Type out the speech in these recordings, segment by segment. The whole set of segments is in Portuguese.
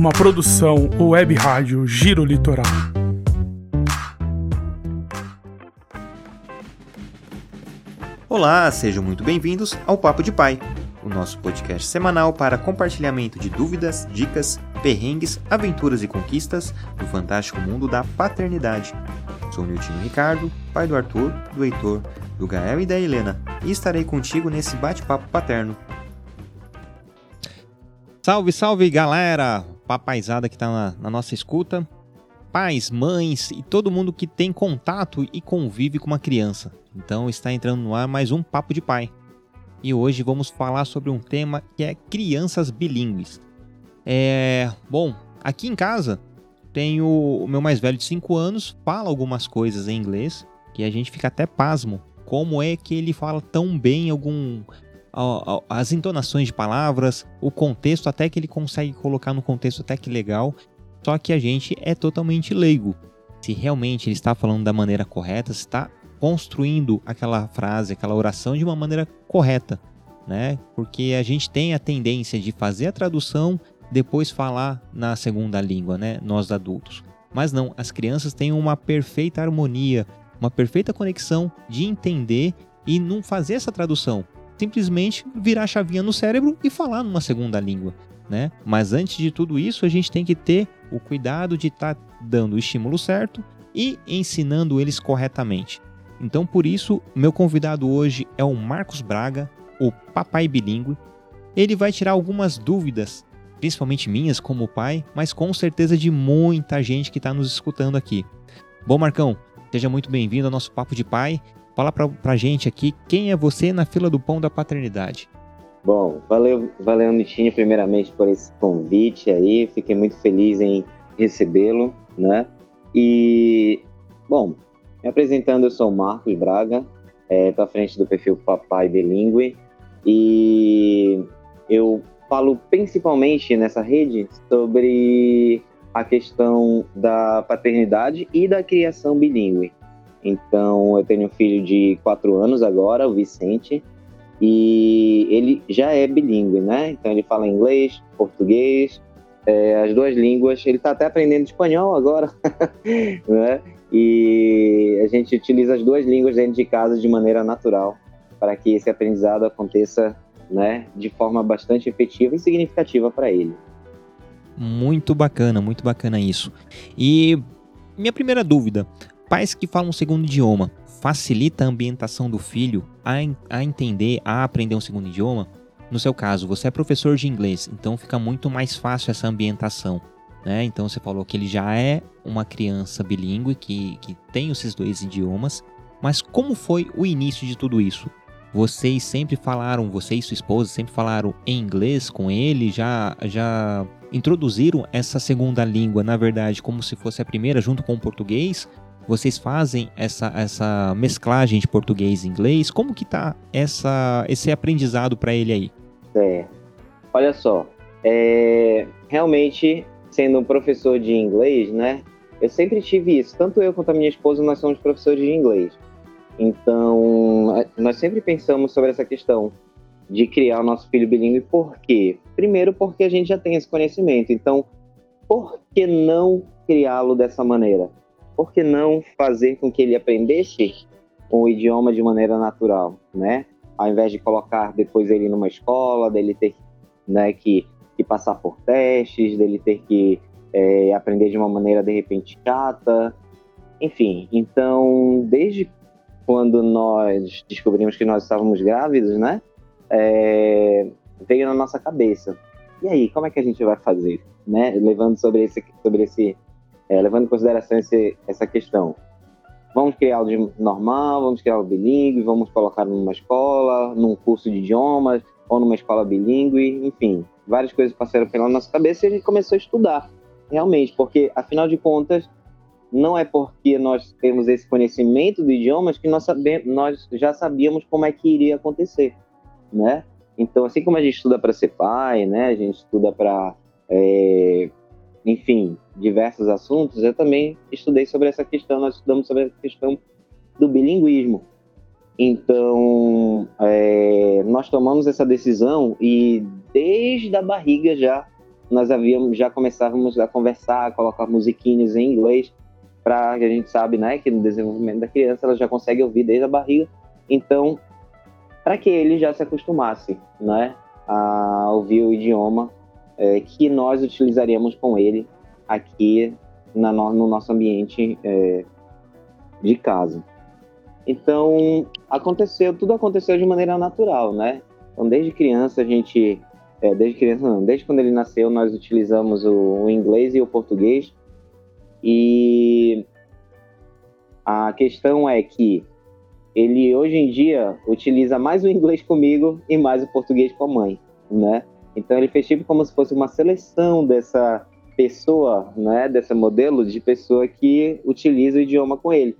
uma produção web rádio Giro Litoral. Olá, sejam muito bem-vindos ao Papo de Pai, o nosso podcast semanal para compartilhamento de dúvidas, dicas, perrengues, aventuras e conquistas do fantástico mundo da paternidade. Sou Niltinho Ricardo, pai do Arthur, do Heitor, do Gael e da Helena, e estarei contigo nesse bate-papo paterno. Salve, salve galera! Papaizada que está na, na nossa escuta. Pais, mães e todo mundo que tem contato e convive com uma criança. Então está entrando no ar mais um Papo de Pai. E hoje vamos falar sobre um tema que é crianças bilíngues. É. Bom, aqui em casa tenho o meu mais velho de 5 anos, fala algumas coisas em inglês, que a gente fica até pasmo. Como é que ele fala tão bem algum as entonações de palavras, o contexto até que ele consegue colocar no contexto até que legal, só que a gente é totalmente leigo. Se realmente ele está falando da maneira correta, se está construindo aquela frase, aquela oração de uma maneira correta, né? Porque a gente tem a tendência de fazer a tradução, depois falar na segunda língua, né? Nós adultos. Mas não, as crianças têm uma perfeita harmonia, uma perfeita conexão de entender e não fazer essa tradução, simplesmente virar a chavinha no cérebro e falar numa segunda língua. Né? Mas antes de tudo isso, a gente tem que ter o cuidado de estar tá dando o estímulo certo e ensinando eles corretamente. Então, por isso, meu convidado hoje é o Marcos Braga, o papai bilíngue. Ele vai tirar algumas dúvidas, principalmente minhas como pai, mas com certeza de muita gente que está nos escutando aqui. Bom, Marcão, seja muito bem-vindo ao nosso Papo de Pai Fala pra, pra gente aqui quem é você na fila do pão da paternidade. Bom, valeu, valeu, Nitinho, primeiramente por esse convite aí. Fiquei muito feliz em recebê-lo, né? E, bom, me apresentando, eu sou o Marcos Braga, estou é, à frente do perfil Papai Bilingue e eu falo principalmente nessa rede sobre a questão da paternidade e da criação bilíngue. Então, eu tenho um filho de quatro anos agora, o Vicente, e ele já é bilíngue, né? Então, ele fala inglês, português, é, as duas línguas. Ele está até aprendendo espanhol agora, né? E a gente utiliza as duas línguas dentro de casa de maneira natural para que esse aprendizado aconteça, né, de forma bastante efetiva e significativa para ele. Muito bacana, muito bacana isso. E minha primeira dúvida: Pais que falam um segundo idioma facilita a ambientação do filho a, a entender, a aprender um segundo idioma? No seu caso, você é professor de inglês, então fica muito mais fácil essa ambientação. Né? Então você falou que ele já é uma criança bilíngue que, que tem esses dois idiomas. Mas como foi o início de tudo isso? Vocês sempre falaram, você e sua esposa sempre falaram em inglês com ele, já, já introduziram essa segunda língua, na verdade, como se fosse a primeira, junto com o português? Vocês fazem essa, essa mesclagem de português e inglês? Como que tá essa, esse aprendizado para ele aí? É, olha só, é, realmente sendo um professor de inglês, né? Eu sempre tive isso. Tanto eu quanto a minha esposa, nós somos professores de inglês. Então, nós sempre pensamos sobre essa questão de criar o nosso filho bilíngue. Por quê? Primeiro, porque a gente já tem esse conhecimento. Então, por que não criá-lo dessa maneira? Por que não fazer com que ele aprendesse o idioma de maneira natural, né? Ao invés de colocar depois ele numa escola, dele ter né, que, que passar por testes, dele ter que é, aprender de uma maneira de repente chata, enfim. Então, desde quando nós descobrimos que nós estávamos grávidos, né? É, veio na nossa cabeça. E aí, como é que a gente vai fazer, né? Levando sobre esse, sobre esse é, levando em consideração esse, essa questão. Vamos criar o normal, vamos criar o bilíngue, vamos colocar numa escola, num curso de idiomas, ou numa escola bilíngue, enfim, várias coisas passaram pela nossa cabeça e a gente começou a estudar, realmente, porque, afinal de contas, não é porque nós temos esse conhecimento de idiomas que nós, sabemos, nós já sabíamos como é que iria acontecer, né? Então, assim como a gente estuda para ser pai, né? A gente estuda para é, enfim, diversos assuntos, eu também estudei sobre essa questão, nós estudamos sobre a questão do bilinguismo. Então, é, nós tomamos essa decisão e desde a barriga já nós havíamos já começávamos a conversar, a colocar musiquinhas em inglês, para que a gente sabe, né, que no desenvolvimento da criança ela já consegue ouvir desde a barriga. Então, para que ele já se acostumasse, né, a ouvir o idioma é, que nós utilizaríamos com ele aqui na, no nosso ambiente é, de casa. Então, aconteceu, tudo aconteceu de maneira natural, né? Então, desde criança a gente, é, desde criança não, desde quando ele nasceu nós utilizamos o, o inglês e o português. E a questão é que ele hoje em dia utiliza mais o inglês comigo e mais o português com a mãe, né? Então ele fez tipo como se fosse uma seleção dessa pessoa, né, dessa modelo de pessoa que utiliza o idioma com ele.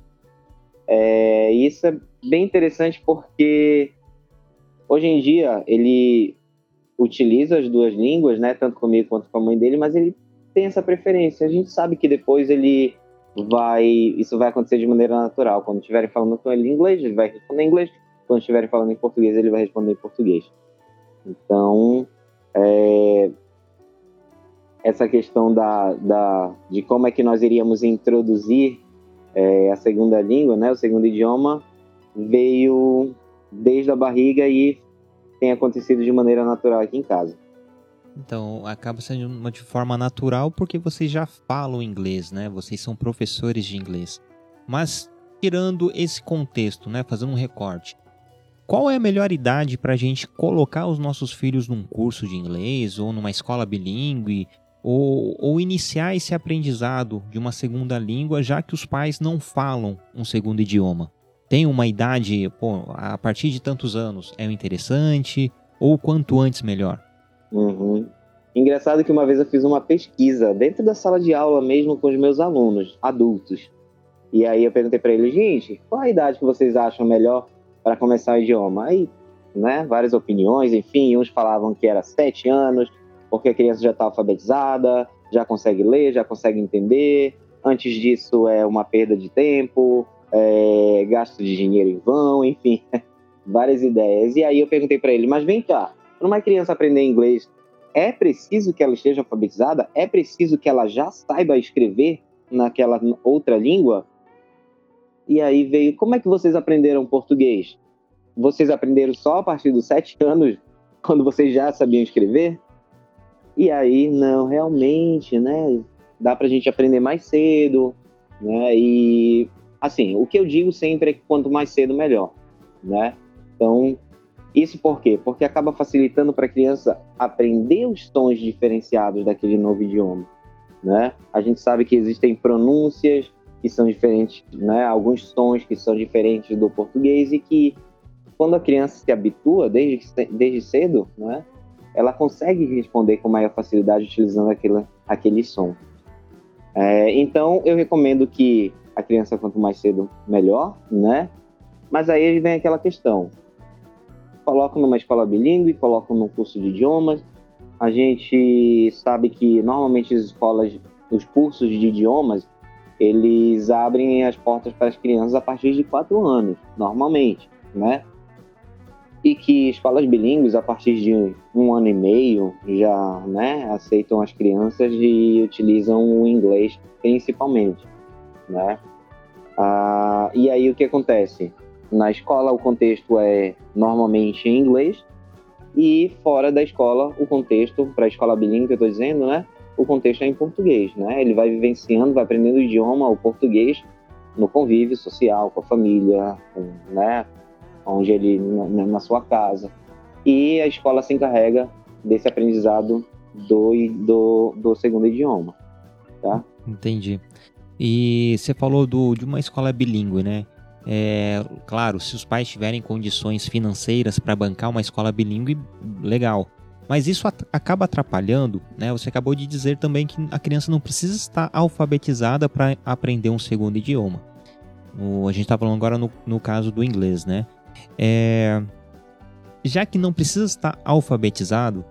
É, isso é bem interessante porque hoje em dia ele utiliza as duas línguas, né, tanto comigo quanto com a mãe dele, mas ele tem essa preferência. A gente sabe que depois ele vai, isso vai acontecer de maneira natural. Quando estiverem falando com ele em inglês, ele vai responder em inglês. Quando estiverem falando em português, ele vai responder em português. Então, é, essa questão da, da, de como é que nós iríamos introduzir é, a segunda língua, né, o segundo idioma, veio desde a barriga e tem acontecido de maneira natural aqui em casa. Então, acaba sendo uma de forma natural porque vocês já falam inglês, né? Vocês são professores de inglês. Mas, tirando esse contexto, né? Fazendo um recorte. Qual é a melhor idade para a gente colocar os nossos filhos num curso de inglês ou numa escola bilíngue ou, ou, iniciar esse aprendizado de uma segunda língua, já que os pais não falam um segundo idioma? Tem uma idade, pô, a partir de tantos anos é interessante ou quanto antes melhor? Uhum. Engraçado que uma vez eu fiz uma pesquisa dentro da sala de aula mesmo com os meus alunos, adultos. E aí eu perguntei para eles, gente, qual a idade que vocês acham melhor para começar o idioma? Aí, né, várias opiniões, enfim, uns falavam que era sete anos, porque a criança já está alfabetizada, já consegue ler, já consegue entender. Antes disso é uma perda de tempo, é, gasto de dinheiro em vão, enfim, várias ideias. E aí eu perguntei para ele, mas vem cá, para uma criança aprender inglês, é preciso que ela esteja alfabetizada? É preciso que ela já saiba escrever naquela outra língua? E aí veio, como é que vocês aprenderam português? Vocês aprenderam só a partir dos sete anos, quando vocês já sabiam escrever? E aí, não, realmente, né? Dá para a gente aprender mais cedo, né? E, assim, o que eu digo sempre é que quanto mais cedo, melhor, né? Então, isso por quê? Porque acaba facilitando para a criança aprender os tons diferenciados daquele novo idioma. Né? A gente sabe que existem pronúncias que são diferentes, né? alguns sons que são diferentes do português e que quando a criança se habitua desde, desde cedo, né? ela consegue responder com maior facilidade utilizando aquele, aquele som. É, então, eu recomendo que a criança, quanto mais cedo, melhor, né? Mas aí vem aquela questão: colocam numa escola bilíngue, colocam num curso de idiomas. A gente sabe que normalmente as escolas, os cursos de idiomas, eles abrem as portas para as crianças a partir de quatro anos, normalmente, né? E que escolas bilíngues, a partir de um ano e meio, já né, aceitam as crianças e utilizam o inglês principalmente, né? Ah, e aí o que acontece? Na escola, o contexto é normalmente em inglês, e fora da escola, o contexto, para a escola bilíngue que eu estou dizendo, né? O contexto é em português, né? Ele vai vivenciando, vai aprendendo o idioma, o português, no convívio social, com a família, com, né? Onde ele, na, na sua casa. E a escola se encarrega desse aprendizado do, do, do segundo idioma, tá? Entendi. E você falou do, de uma escola bilíngue, né? É, claro, se os pais tiverem condições financeiras para bancar uma escola bilíngue, legal. Mas isso at acaba atrapalhando, né? Você acabou de dizer também que a criança não precisa estar alfabetizada para aprender um segundo idioma. O, a gente está falando agora no, no, caso do inglês, né? É, já que não precisa estar alfabetizado,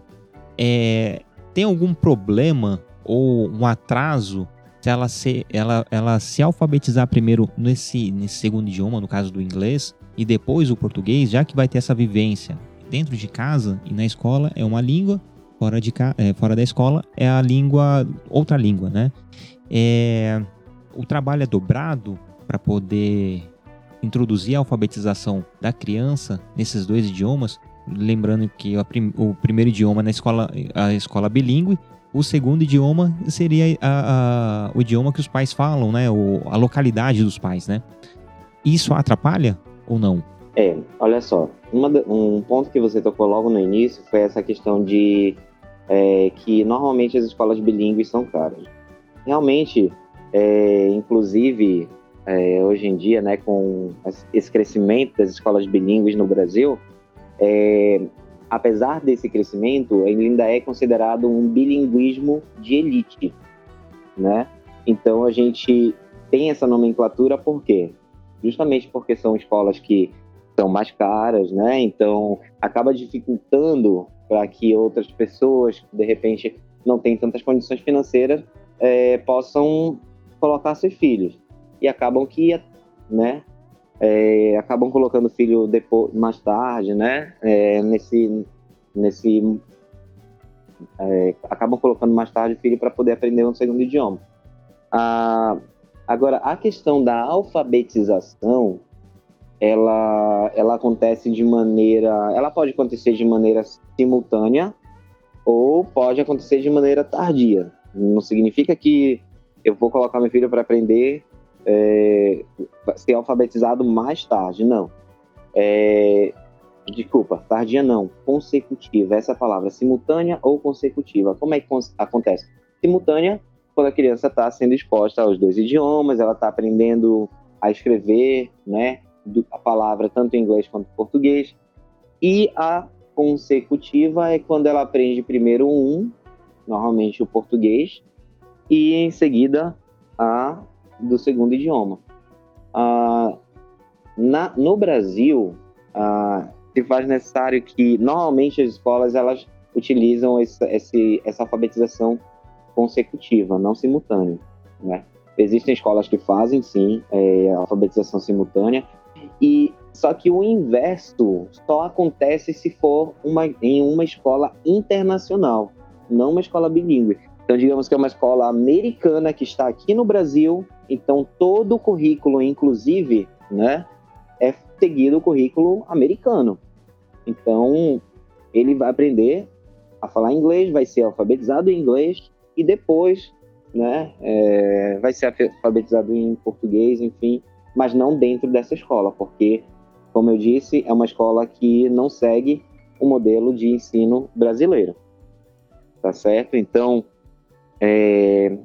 é, tem algum problema ou um atraso se ela se, ela, ela se alfabetizar primeiro nesse, nesse segundo idioma, no caso do inglês, e depois o português, já que vai ter essa vivência dentro de casa e na escola, é uma língua, fora, de, é, fora da escola é a língua, outra língua, né? É, o trabalho é dobrado para poder introduzir a alfabetização da criança nesses dois idiomas, lembrando que prim, o primeiro idioma na escola, a escola bilíngue, o segundo idioma seria a, a, o idioma que os pais falam, né? O, a localidade dos pais, né? Isso atrapalha ou não? É, olha só, uma, um ponto que você tocou logo no início foi essa questão de é, que normalmente as escolas bilíngues são caras. Realmente, é, inclusive, é, hoje em dia, né, com esse crescimento das escolas bilíngues no Brasil, é, apesar desse crescimento, ele ainda é considerado um bilinguismo de elite, né? Então a gente tem essa nomenclatura por quê? Justamente porque são escolas que são mais caras, né? Então acaba dificultando para que outras pessoas, que de repente não têm tantas condições financeiras, é, possam colocar seus filhos e acabam que, né, é, acabam colocando o filho depois, mais tarde, né, é, nesse, nesse, é, acabam colocando mais tarde o filho para poder aprender um segundo idioma. Ah, agora, a questão da alfabetização, ela, ela acontece de maneira, ela pode acontecer de maneira simultânea ou pode acontecer de maneira tardia. Não significa que eu vou colocar meu filho para aprender é, ser alfabetizado mais tarde, não. É, desculpa, tardia não, consecutiva, essa é palavra, simultânea ou consecutiva. Como é que acontece? Simultânea, quando a criança está sendo exposta aos dois idiomas, ela está aprendendo a escrever, né, a palavra tanto em inglês quanto em português, e a consecutiva é quando ela aprende primeiro um, normalmente o português, e em seguida a do segundo idioma. Ah, na, no Brasil, ah, se faz necessário que normalmente as escolas elas utilizam esse, esse, essa alfabetização consecutiva, não simultânea. Né? Existem escolas que fazem sim é, alfabetização simultânea e só que o inverso só acontece se for uma, em uma escola internacional, não uma escola bilíngue. Então, digamos que é uma escola americana que está aqui no Brasil, então todo o currículo, inclusive, né, é seguido o currículo americano. Então, ele vai aprender a falar inglês, vai ser alfabetizado em inglês e depois, né, é, vai ser alfabetizado em português, enfim, mas não dentro dessa escola, porque, como eu disse, é uma escola que não segue o modelo de ensino brasileiro. Tá certo? Então, é,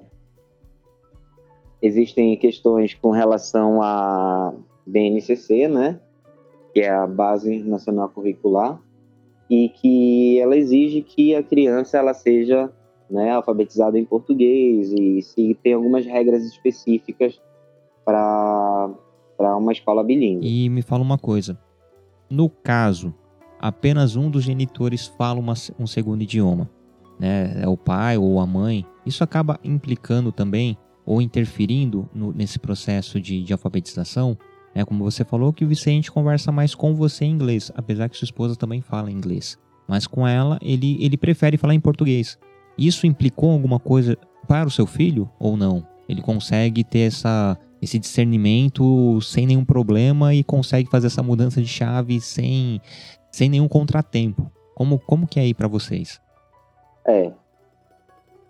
existem questões com relação à BNCC, né, que é a Base Nacional Curricular, e que ela exige que a criança ela seja né, alfabetizada em português e se tem algumas regras específicas para para uma escola bilíngue. E me fala uma coisa, no caso apenas um dos genitores fala uma, um segundo idioma, né, é o pai ou a mãe, isso acaba implicando também ou interferindo no, nesse processo de, de alfabetização. É como você falou que o Vicente conversa mais com você em inglês, apesar que sua esposa também fala inglês. Mas com ela, ele, ele prefere falar em português. Isso implicou alguma coisa para o seu filho ou não? Ele consegue ter essa, esse discernimento sem nenhum problema e consegue fazer essa mudança de chave sem, sem nenhum contratempo. Como, como que é aí para vocês? É.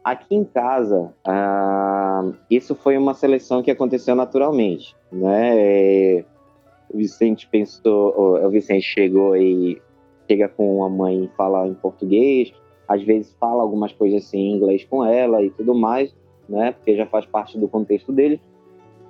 Aqui em casa, ah, isso foi uma seleção que aconteceu naturalmente, né? O Vicente pensou, o Vicente chegou e chega com a mãe e fala em português, às vezes fala algumas coisas assim em inglês com ela e tudo mais, né? Porque já faz parte do contexto dele.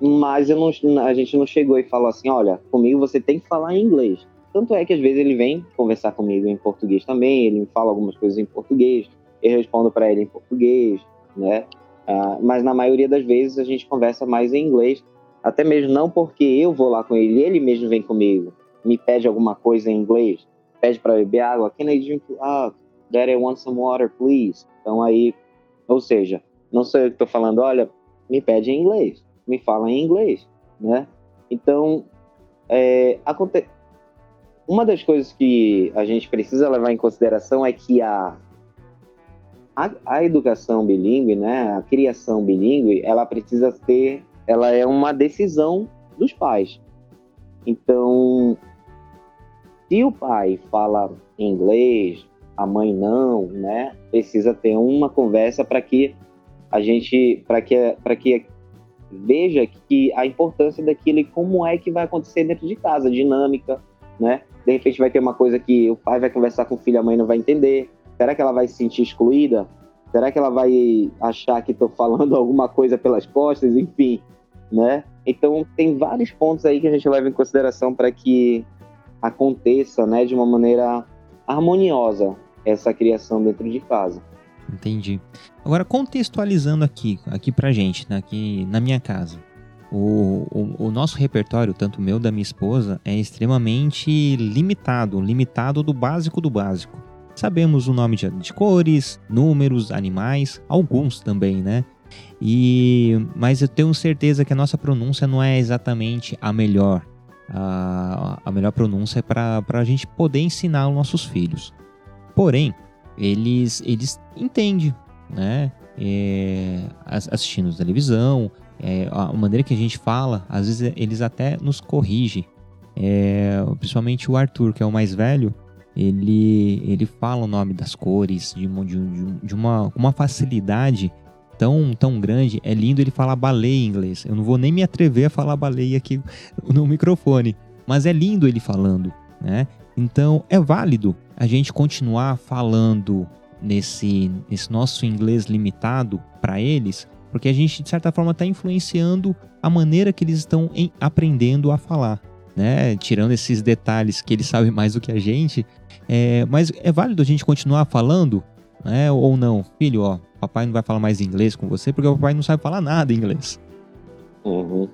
Mas eu não, a gente não chegou e falou assim, olha, comigo você tem que falar em inglês. Tanto é que às vezes ele vem conversar comigo em português também, ele me fala algumas coisas em português, eu respondo para ele em português, né? Uh, mas na maioria das vezes a gente conversa mais em inglês, até mesmo não porque eu vou lá com ele, ele mesmo vem comigo, me pede alguma coisa em inglês, pede para beber água, can I drink? Ah, Daddy, I want some water, please. Então aí, ou seja, não sou eu que estou falando, olha, me pede em inglês, me fala em inglês, né? Então, é, aconte... uma das coisas que a gente precisa levar em consideração é que a a, a educação bilíngue, né, a criação bilíngue, ela precisa ter, ela é uma decisão dos pais. Então, se o pai fala inglês, a mãe não, né, precisa ter uma conversa para que a gente, para que, para que veja que a importância daquilo e como é que vai acontecer dentro de casa, dinâmica, né? De repente vai ter uma coisa que o pai vai conversar com o filho, a mãe não vai entender. Será que ela vai se sentir excluída? Será que ela vai achar que estou falando alguma coisa pelas costas? Enfim, né? Então tem vários pontos aí que a gente leva em consideração para que aconteça, né, de uma maneira harmoniosa essa criação dentro de casa. Entendi. Agora contextualizando aqui, aqui pra gente, né, aqui na minha casa. O, o, o, nosso repertório, tanto meu da minha esposa, é extremamente limitado, limitado do básico do básico. Sabemos o nome de, de cores, números, animais, alguns também, né? E, mas eu tenho certeza que a nossa pronúncia não é exatamente a melhor. A, a melhor pronúncia é para a gente poder ensinar os nossos filhos. Porém, eles, eles entendem, né? É, assistindo televisão, é, a maneira que a gente fala, às vezes eles até nos corrigem. É, principalmente o Arthur, que é o mais velho, ele, ele fala o nome das cores de, de, de uma, uma facilidade tão, tão grande. É lindo ele falar baleia em inglês. Eu não vou nem me atrever a falar baleia aqui no microfone, mas é lindo ele falando, né? Então é válido a gente continuar falando nesse, nesse nosso inglês limitado para eles, porque a gente de certa forma está influenciando a maneira que eles estão em, aprendendo a falar. Né? Tirando esses detalhes que eles sabem mais do que a gente, é, mas é válido a gente continuar falando, né? Ou não, filho, ó, papai não vai falar mais inglês com você porque o papai não sabe falar nada inglês. Uhum.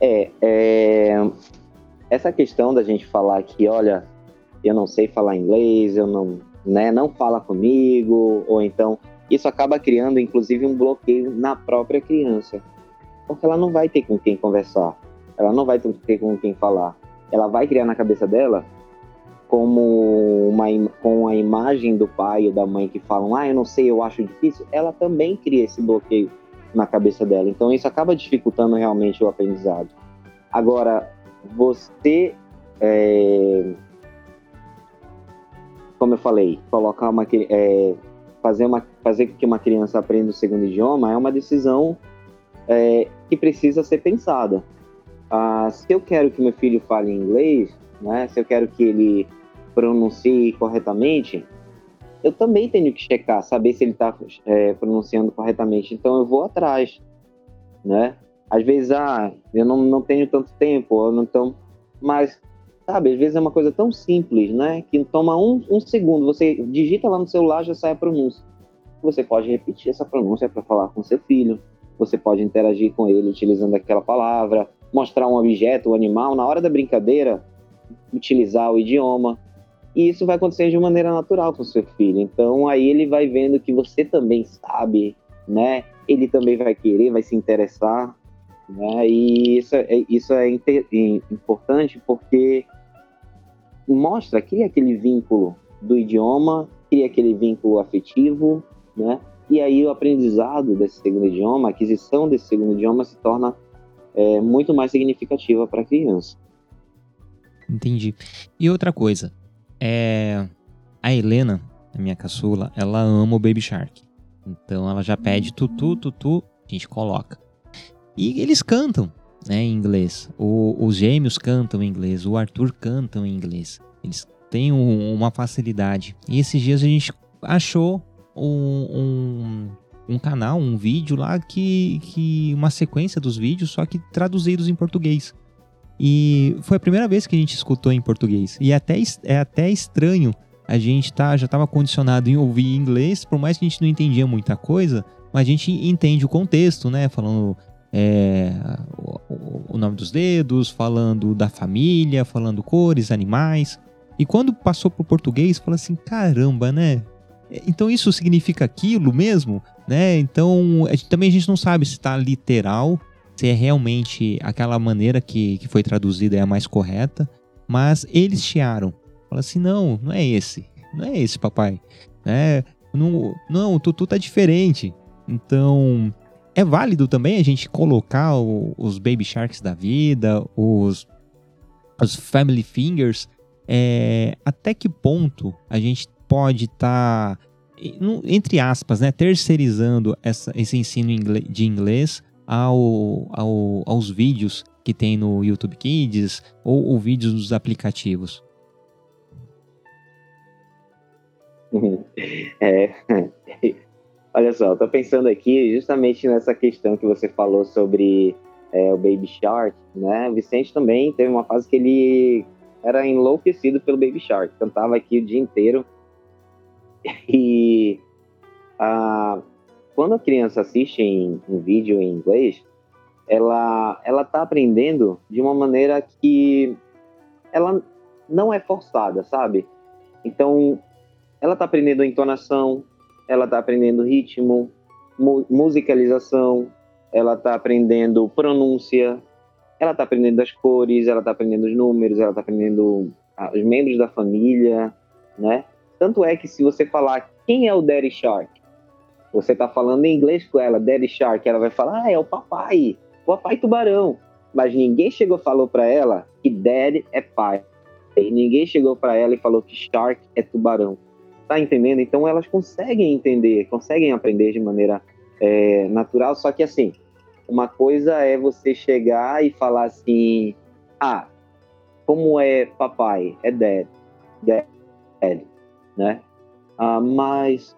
É, é, essa questão da gente falar que, olha, eu não sei falar inglês, eu não, né, não fala comigo, ou então isso acaba criando, inclusive, um bloqueio na própria criança, porque ela não vai ter com quem conversar, ela não vai ter com quem falar, ela vai criar na cabeça dela como uma com a imagem do pai ou da mãe que falam, ah, eu não sei, eu acho difícil, ela também cria esse bloqueio na cabeça dela. Então isso acaba dificultando realmente o aprendizado. Agora, você, é, como eu falei, colocar uma é, fazer uma fazer que uma criança aprenda o segundo idioma é uma decisão é, que precisa ser pensada. Ah, se eu quero que meu filho fale inglês, né, se eu quero que ele pronuncie corretamente, eu também tenho que checar, saber se ele está é, pronunciando corretamente. Então eu vou atrás, né? Às vezes, ah, eu não, não tenho tanto tempo, eu não tão... mas sabe, às vezes é uma coisa tão simples, né? Que toma um, um segundo, você digita lá no celular já sai a pronúncia. Você pode repetir essa pronúncia para falar com seu filho. Você pode interagir com ele utilizando aquela palavra, mostrar um objeto, um animal. Na hora da brincadeira, utilizar o idioma. E isso vai acontecer de maneira natural com seu filho. Então aí ele vai vendo que você também sabe, né? Ele também vai querer, vai se interessar, né? E isso é, isso é importante porque mostra, cria aquele vínculo do idioma, cria aquele vínculo afetivo, né? E aí o aprendizado desse segundo idioma, a aquisição desse segundo idioma se torna é, muito mais significativa para a criança. Entendi. E outra coisa, é a Helena, a minha caçula, ela ama o Baby Shark. Então ela já pede tutu, tutu, a gente coloca. E eles cantam, né, em inglês. O, os gêmeos cantam em inglês, o Arthur canta em inglês. Eles têm um, uma facilidade. E esses dias a gente achou um, um, um, canal, um vídeo lá que, que uma sequência dos vídeos, só que traduzidos em português. E foi a primeira vez que a gente escutou em português. E é até, é até estranho a gente tá, já estava condicionado em ouvir inglês, por mais que a gente não entendia muita coisa, mas a gente entende o contexto, né? Falando é, o, o, nome dos dedos, falando da família, falando cores, animais. E quando passou para o português, fala assim: caramba, né? Então isso significa aquilo mesmo, né? Então a gente, também a gente não sabe se está literal se é realmente aquela maneira que, que foi traduzida é a mais correta, mas eles chiaram. Fala assim, não, não é esse, não é esse, papai. É, Não, não, tutu tá diferente. Então, é válido também a gente colocar o, os Baby Sharks da vida, os, os Family Fingers. É, até que ponto a gente pode estar, tá, entre aspas, né, terceirizando essa, esse ensino de inglês ao, ao, aos vídeos que tem no YouTube Kids ou, ou vídeos dos aplicativos? É, olha só, eu tô pensando aqui justamente nessa questão que você falou sobre é, o Baby Shark, né? O Vicente também teve uma fase que ele era enlouquecido pelo Baby Shark, cantava aqui o dia inteiro. E a, quando a criança assiste em, um vídeo em inglês, ela ela tá aprendendo de uma maneira que ela não é forçada, sabe? Então, ela está aprendendo entonação, ela está aprendendo ritmo, mu musicalização, ela está aprendendo pronúncia, ela está aprendendo as cores, ela está aprendendo os números, ela está aprendendo os membros da família, né? Tanto é que se você falar quem é o Daddy Shark, você está falando em inglês com ela, Daddy Shark, ela vai falar, ah, é o papai, o papai tubarão. Mas ninguém chegou e falou para ela que Daddy é pai. E ninguém chegou para ela e falou que Shark é tubarão. Tá entendendo? Então elas conseguem entender, conseguem aprender de maneira é, natural. Só que assim, uma coisa é você chegar e falar assim: ah, como é papai? É dad. Dad, né? Ah, mas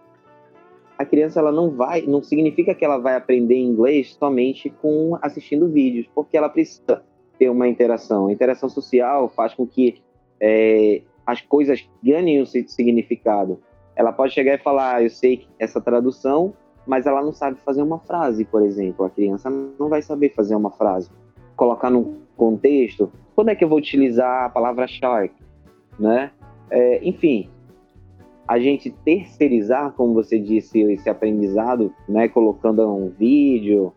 a criança ela não vai, não significa que ela vai aprender inglês somente com assistindo vídeos, porque ela precisa ter uma interação. A interação social faz com que é, as coisas ganhem o significado. Ela pode chegar e falar, ah, eu sei essa tradução, mas ela não sabe fazer uma frase, por exemplo. A criança não vai saber fazer uma frase. Colocar num contexto, quando é que eu vou utilizar a palavra shark, né? É, enfim, a gente terceirizar, como você disse, esse aprendizado, né, colocando um vídeo,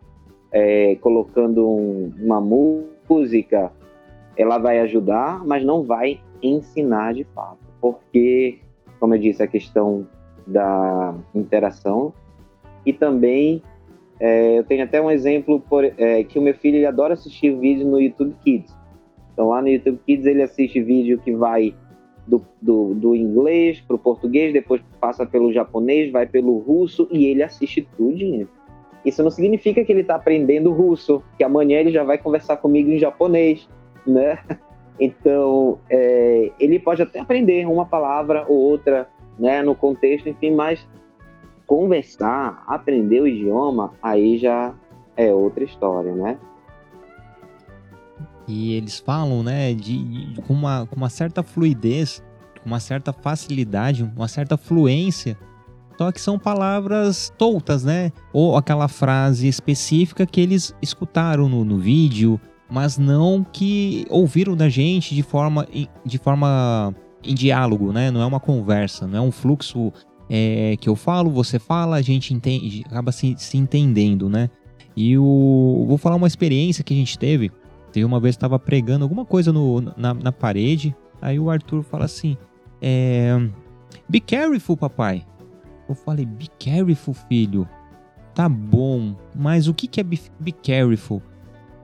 é, colocando um, uma música, ela vai ajudar, mas não vai ensinar de fato, porque, como eu disse, a questão da interação e também é, eu tenho até um exemplo por, é, que o meu filho ele adora assistir vídeo no YouTube Kids. Então lá no YouTube Kids ele assiste vídeo que vai do, do, do inglês para o português, depois passa pelo japonês, vai pelo russo e ele assiste tudo. Isso não significa que ele está aprendendo russo, que amanhã ele já vai conversar comigo em japonês, né? Então, é, ele pode até aprender uma palavra ou outra, né, no contexto, enfim, mas conversar, aprender o idioma, aí já é outra história, né? E eles falam, né, de, de, com, uma, com uma certa fluidez, com uma certa facilidade, uma certa fluência. Só que são palavras soltas, né? Ou aquela frase específica que eles escutaram no, no vídeo, mas não que ouviram da gente de forma, de forma em diálogo, né? Não é uma conversa, não é um fluxo é, que eu falo, você fala, a gente entende, acaba se, se entendendo, né? E o, vou falar uma experiência que a gente teve Teve uma vez estava pregando alguma coisa no, na, na parede, aí o Arthur fala assim: é, Be careful, papai. Eu falei: Be careful, filho. Tá bom, mas o que, que é be, be careful?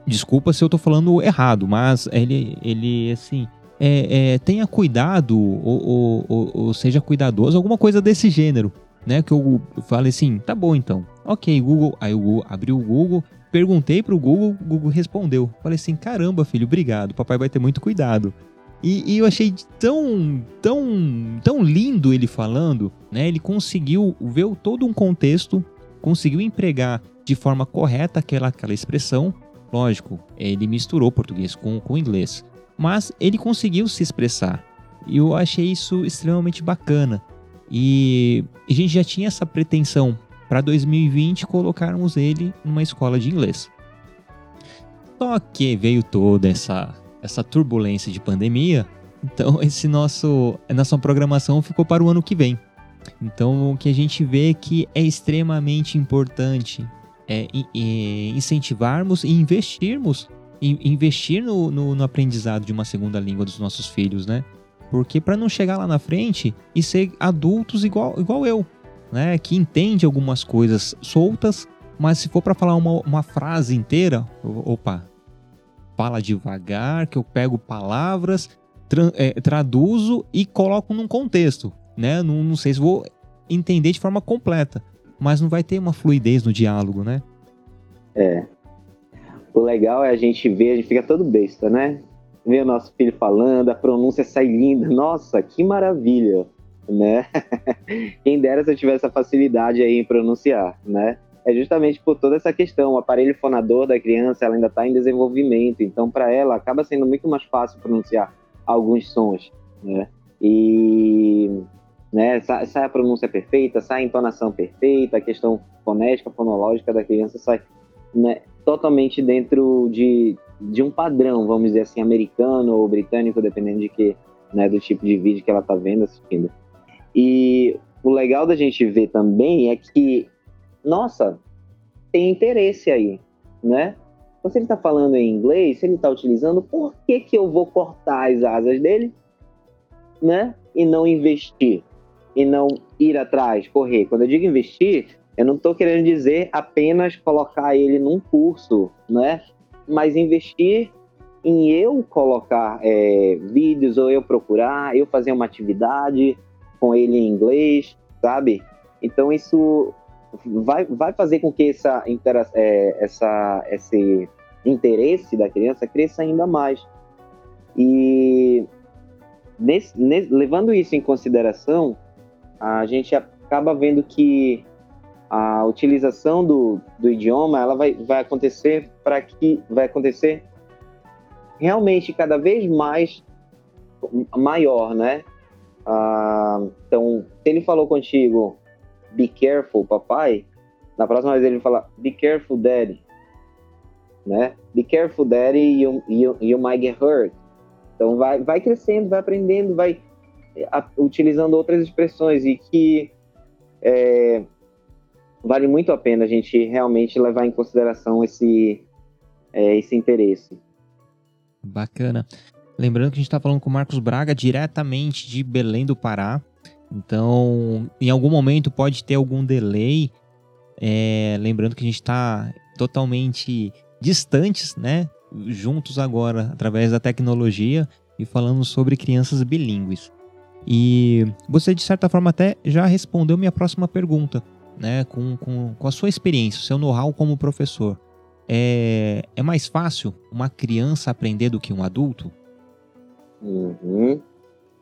Desculpa se eu tô falando errado, mas ele, ele assim, é, é, tenha cuidado ou, ou, ou, ou, seja cuidadoso, alguma coisa desse gênero, né? Que eu, eu falei assim, tá bom então. Ok, Google. Aí Google abriu o Google, Perguntei pro Google, o Google respondeu. Falei assim: caramba, filho, obrigado. Papai vai ter muito cuidado. E, e, eu achei tão, tão, tão lindo ele falando, né? Ele conseguiu ver todo um contexto, conseguiu empregar de forma correta aquela, aquela expressão. Lógico, ele misturou português com, com inglês, mas ele conseguiu se expressar. E eu achei isso extremamente bacana. E a gente já tinha essa pretensão para 2020 colocarmos ele numa escola de inglês. Só que veio toda essa, essa turbulência de pandemia, então esse nosso, nossa programação ficou para o ano que vem. Então o que a gente vê que é extremamente importante é, é incentivarmos e investirmos investir no, no, no, aprendizado de uma segunda língua dos nossos filhos, né? Porque para não chegar lá na frente e ser adultos igual, igual eu, né, que entende algumas coisas soltas, mas se for para falar uma, uma frase inteira, opa, fala devagar, que eu pego palavras, tra é, traduzo e coloco num contexto, né? Não, não sei se vou entender de forma completa, mas não vai ter uma fluidez no diálogo, né? É. O legal é a gente ver, a gente fica todo besta, né? Ver o nosso filho falando, a pronúncia sai linda. Nossa, que maravilha, né? Quem dera se eu tivesse essa facilidade aí em pronunciar, né? É justamente por toda essa questão. O aparelho fonador da criança ela ainda está em desenvolvimento, então para ela acaba sendo muito mais fácil pronunciar alguns sons, né? E né, sai a pronúncia perfeita, sai a entonação perfeita, a questão fonética, fonológica da criança sai né, totalmente dentro de, de um padrão, vamos dizer assim, americano ou britânico, dependendo de que, né, do tipo de vídeo que ela está vendo, assistindo. E o legal da gente ver também é que, nossa, tem interesse aí, né? Então, se ele está falando em inglês, se ele está utilizando, por que, que eu vou cortar as asas dele, né? E não investir, e não ir atrás, correr. Quando eu digo investir, eu não estou querendo dizer apenas colocar ele num curso, né? Mas investir em eu colocar é, vídeos ou eu procurar, eu fazer uma atividade com ele em inglês, sabe? Então isso vai, vai fazer com que essa, é, essa, esse interesse da criança cresça ainda mais. E nesse, nesse, levando isso em consideração, a gente acaba vendo que a utilização do, do idioma ela vai, vai acontecer para que vai acontecer realmente cada vez mais maior, né? Ah, então, se ele falou contigo, be careful, papai, na próxima vez ele fala, be careful, daddy, né? Be careful, daddy, you, you, you might get hurt. Então, vai, vai crescendo, vai aprendendo, vai utilizando outras expressões e que é, vale muito a pena a gente realmente levar em consideração esse, é, esse interesse. Bacana. Lembrando que a gente está falando com o Marcos Braga diretamente de Belém do Pará. Então, em algum momento pode ter algum delay. É, lembrando que a gente está totalmente distantes, né? Juntos agora, através da tecnologia e falando sobre crianças bilíngues. E você, de certa forma, até já respondeu minha próxima pergunta, né, com, com, com a sua experiência, o seu know-how como professor, é, é mais fácil uma criança aprender do que um adulto? Uhum.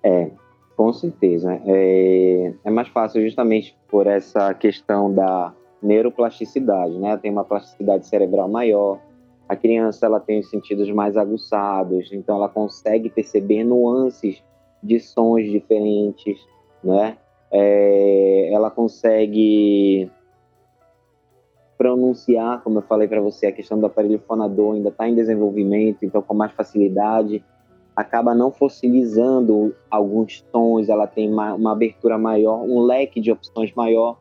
É, com certeza. É, é mais fácil justamente por essa questão da neuroplasticidade, né? Tem uma plasticidade cerebral maior. A criança ela tem os sentidos mais aguçados, então ela consegue perceber nuances de sons diferentes, né? é, ela consegue pronunciar, como eu falei para você, a questão do aparelho fonador ainda está em desenvolvimento, então com mais facilidade, acaba não fossilizando alguns tons, ela tem uma, uma abertura maior, um leque de opções maior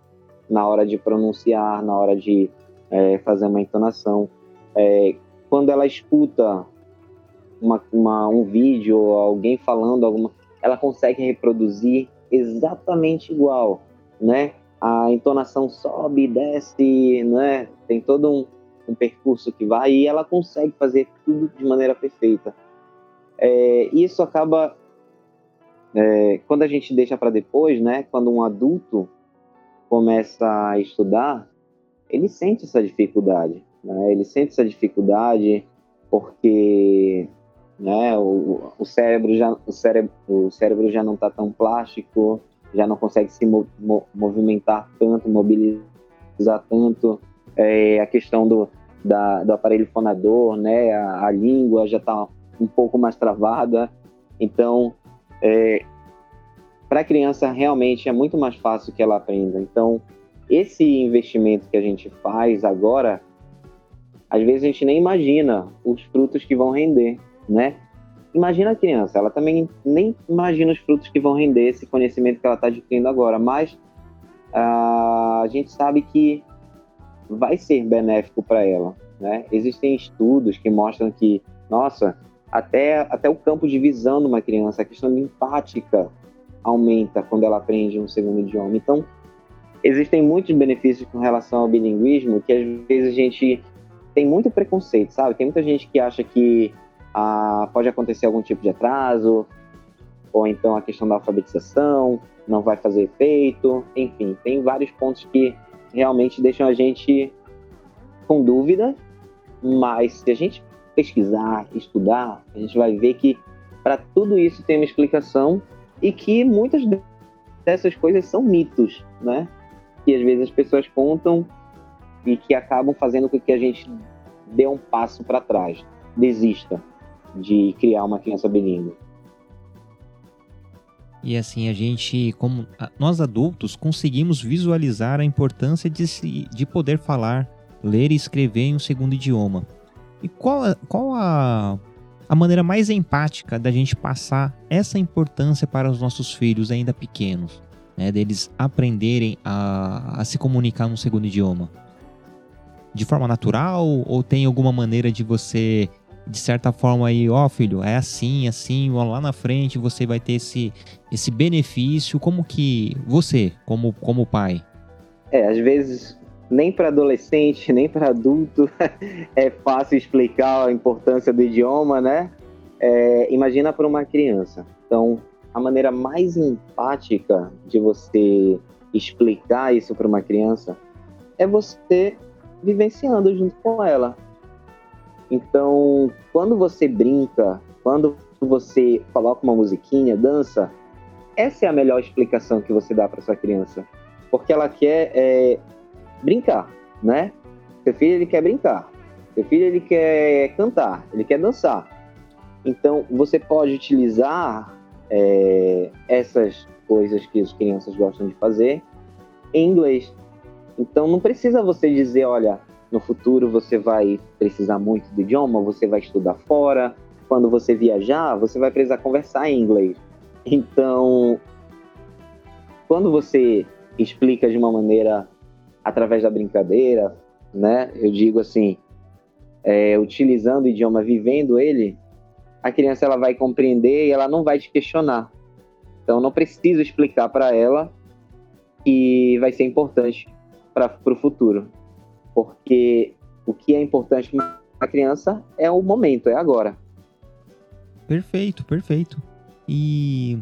na hora de pronunciar, na hora de é, fazer uma entonação. É, quando ela escuta uma, uma, um vídeo, alguém falando alguma, ela consegue reproduzir exatamente igual, né? A entonação sobe, desce, né? Tem todo um, um percurso que vai e ela consegue fazer tudo de maneira perfeita. É, isso acaba é, quando a gente deixa para depois, né? Quando um adulto começa a estudar, ele sente essa dificuldade, né? Ele sente essa dificuldade porque né? O, o cérebro já o cérebro, o cérebro já não está tão plástico, já não consegue se mo, mo, movimentar tanto, mobilizar tanto. É, a questão do, da, do aparelho fonador, né? A, a língua já está um pouco mais travada. Então, é, para a criança realmente é muito mais fácil que ela aprenda. Então, esse investimento que a gente faz agora, às vezes a gente nem imagina os frutos que vão render né? Imagina a criança, ela também nem imagina os frutos que vão render esse conhecimento que ela está adquirindo agora, mas uh, a gente sabe que vai ser benéfico para ela, né? Existem estudos que mostram que, nossa, até, até o campo de visão de uma criança, a questão empática aumenta quando ela aprende um segundo idioma. Então, existem muitos benefícios com relação ao bilinguismo que às vezes a gente tem muito preconceito, sabe? Tem muita gente que acha que ah, pode acontecer algum tipo de atraso, ou então a questão da alfabetização não vai fazer efeito, enfim, tem vários pontos que realmente deixam a gente com dúvida, mas se a gente pesquisar, estudar, a gente vai ver que para tudo isso tem uma explicação e que muitas dessas coisas são mitos, né? Que às vezes as pessoas contam e que acabam fazendo com que a gente dê um passo para trás, desista de criar uma criança bilíngue. E assim, a gente, como nós adultos, conseguimos visualizar a importância de, se, de poder falar, ler e escrever em um segundo idioma. E qual, qual a, a maneira mais empática da gente passar essa importância para os nossos filhos ainda pequenos? Né, deles aprenderem a, a se comunicar num segundo idioma? De forma natural ou tem alguma maneira de você de certa forma aí, ó filho, é assim, assim, lá na frente você vai ter esse, esse benefício, como que você, como, como pai? É, às vezes nem para adolescente, nem para adulto é fácil explicar a importância do idioma, né? É, imagina para uma criança. Então, a maneira mais empática de você explicar isso para uma criança é você vivenciando junto com ela. Então, quando você brinca, quando você coloca uma musiquinha, dança, essa é a melhor explicação que você dá para sua criança, porque ela quer é, brincar, né? Seu filho ele quer brincar, seu filho ele quer cantar, ele quer dançar. Então, você pode utilizar é, essas coisas que as crianças gostam de fazer em inglês. Então, não precisa você dizer, olha, no futuro você vai precisar muito do idioma, você vai estudar fora. Quando você viajar, você vai precisar conversar em inglês. Então, quando você explica de uma maneira através da brincadeira, né? Eu digo assim, é, utilizando o idioma, vivendo ele, a criança ela vai compreender e ela não vai te questionar. Então, não preciso explicar para ela que vai ser importante para o futuro porque o que é importante para a criança é o momento, é agora. Perfeito, perfeito. E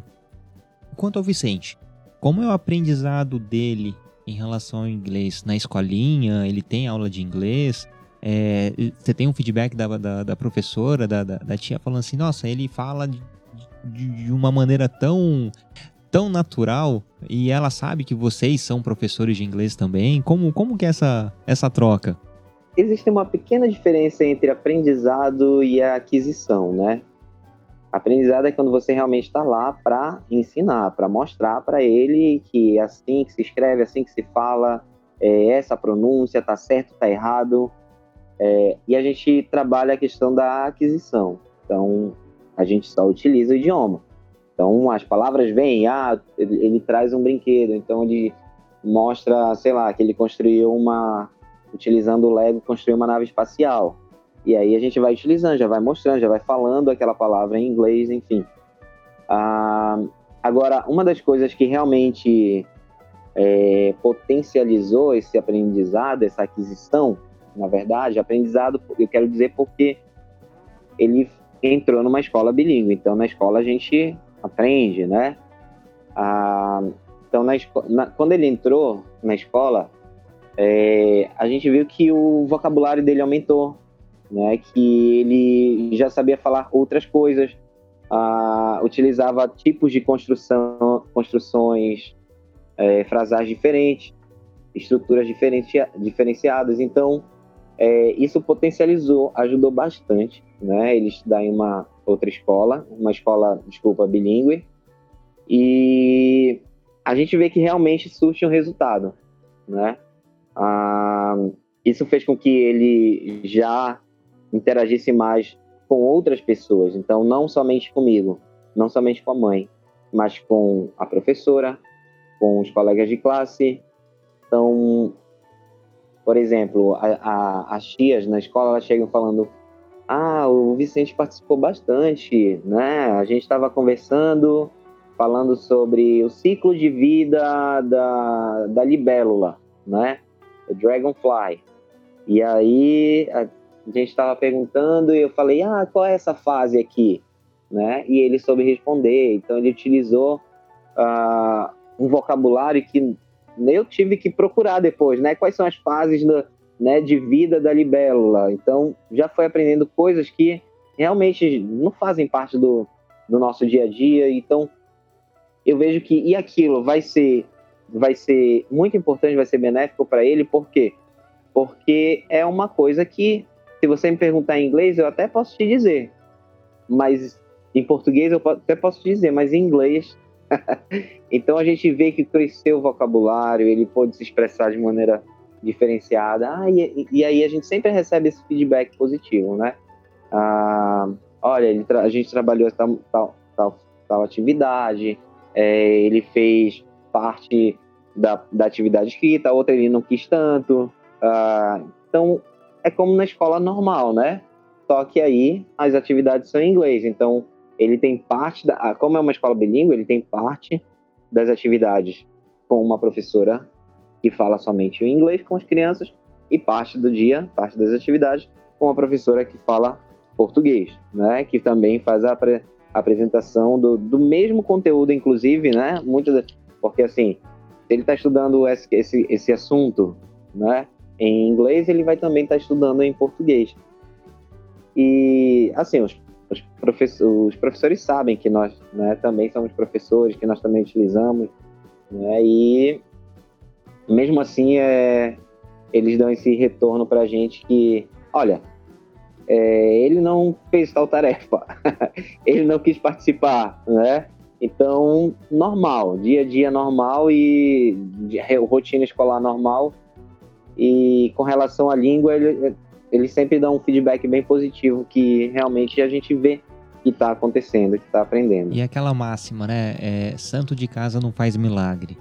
quanto ao Vicente, como é o aprendizado dele em relação ao inglês na escolinha? Ele tem aula de inglês? É, você tem um feedback da, da, da professora, da, da, da, tia, falando assim: nossa, ele fala de, de, de uma maneira tão tão natural e ela sabe que vocês são professores de inglês também. Como, como que é essa, essa troca? Existe uma pequena diferença entre aprendizado e aquisição, né? Aprendizado é quando você realmente está lá para ensinar, para mostrar para ele que é assim que se escreve, assim que se fala, é essa pronúncia, tá certo, tá errado. É, e a gente trabalha a questão da aquisição. Então, a gente só utiliza o idioma. Então, as palavras vêm, ah, ele, ele, traz um brinquedo, então ele mostra, sei lá, que ele construiu uma, utilizando o Lego, construiu uma nave espacial. E aí a gente vai utilizando, já vai mostrando, já vai falando aquela palavra em inglês, enfim. Ah, agora, uma das coisas que realmente é, potencializou esse aprendizado, essa aquisição, na verdade, aprendizado, eu quero dizer porque ele entrou numa escola bilíngue. Então, na escola a gente aprende, né? Ah, então, na, na, quando ele entrou na escola, é, a gente viu que o vocabulário dele aumentou, né? Que ele já sabia falar outras coisas, ah, utilizava tipos de construção, construções, é, diferentes, estruturas diferencia, diferenciadas. Então, é, isso potencializou, ajudou bastante, né? Ele estudar em uma outra escola, uma escola, desculpa, bilíngue, e a gente vê que realmente surte um resultado, né? Ah, isso fez com que ele já interagisse mais com outras pessoas, então não somente comigo, não somente com a mãe, mas com a professora, com os colegas de classe. Então, por exemplo, a, a, as tias na escola elas chegam falando: ah, o Vicente participou bastante, né? A gente estava conversando, falando sobre o ciclo de vida da, da libélula, né? O dragonfly. E aí a gente estava perguntando e eu falei, ah, qual é essa fase aqui? Né? E ele soube responder. Então ele utilizou uh, um vocabulário que eu tive que procurar depois, né? Quais são as fases do, né, de vida da libélula? Então já foi aprendendo coisas que realmente não fazem parte do, do nosso dia a dia. Então eu vejo que e aquilo vai ser vai ser muito importante, vai ser benéfico para ele, por quê? Porque é uma coisa que, se você me perguntar em inglês, eu até posso te dizer, mas em português eu até posso te dizer, mas em inglês. então a gente vê que cresceu o vocabulário, ele pôde se expressar de maneira diferenciada, ah, e, e, aí a gente sempre recebe esse feedback positivo, né? Ah, olha, a gente trabalhou tal, tal, tal, tal atividade, é, ele fez parte da, da atividade escrita, a outra ele não quis tanto. Uh, então, é como na escola normal, né? Só que aí as atividades são em inglês. Então, ele tem parte da. Ah, como é uma escola bilíngue, ele tem parte das atividades com uma professora que fala somente o inglês com as crianças e parte do dia, parte das atividades com uma professora que fala português, né? Que também faz a, apresentação do, do mesmo conteúdo, inclusive, né? Muito, porque assim, se ele está estudando esse, esse, esse assunto, né? Em inglês, ele vai também estar tá estudando em português. E assim, os, os, professores, os professores sabem que nós, né? Também somos professores, que nós também utilizamos, né? E mesmo assim, é, eles dão esse retorno para a gente que, olha, é, ele não fez tal tarefa, ele não quis participar, né? Então, normal, dia a dia normal e rotina escolar normal. E com relação à língua, ele, ele sempre dá um feedback bem positivo que realmente a gente vê que está acontecendo, que está aprendendo. E aquela máxima, né? É, santo de casa não faz milagre.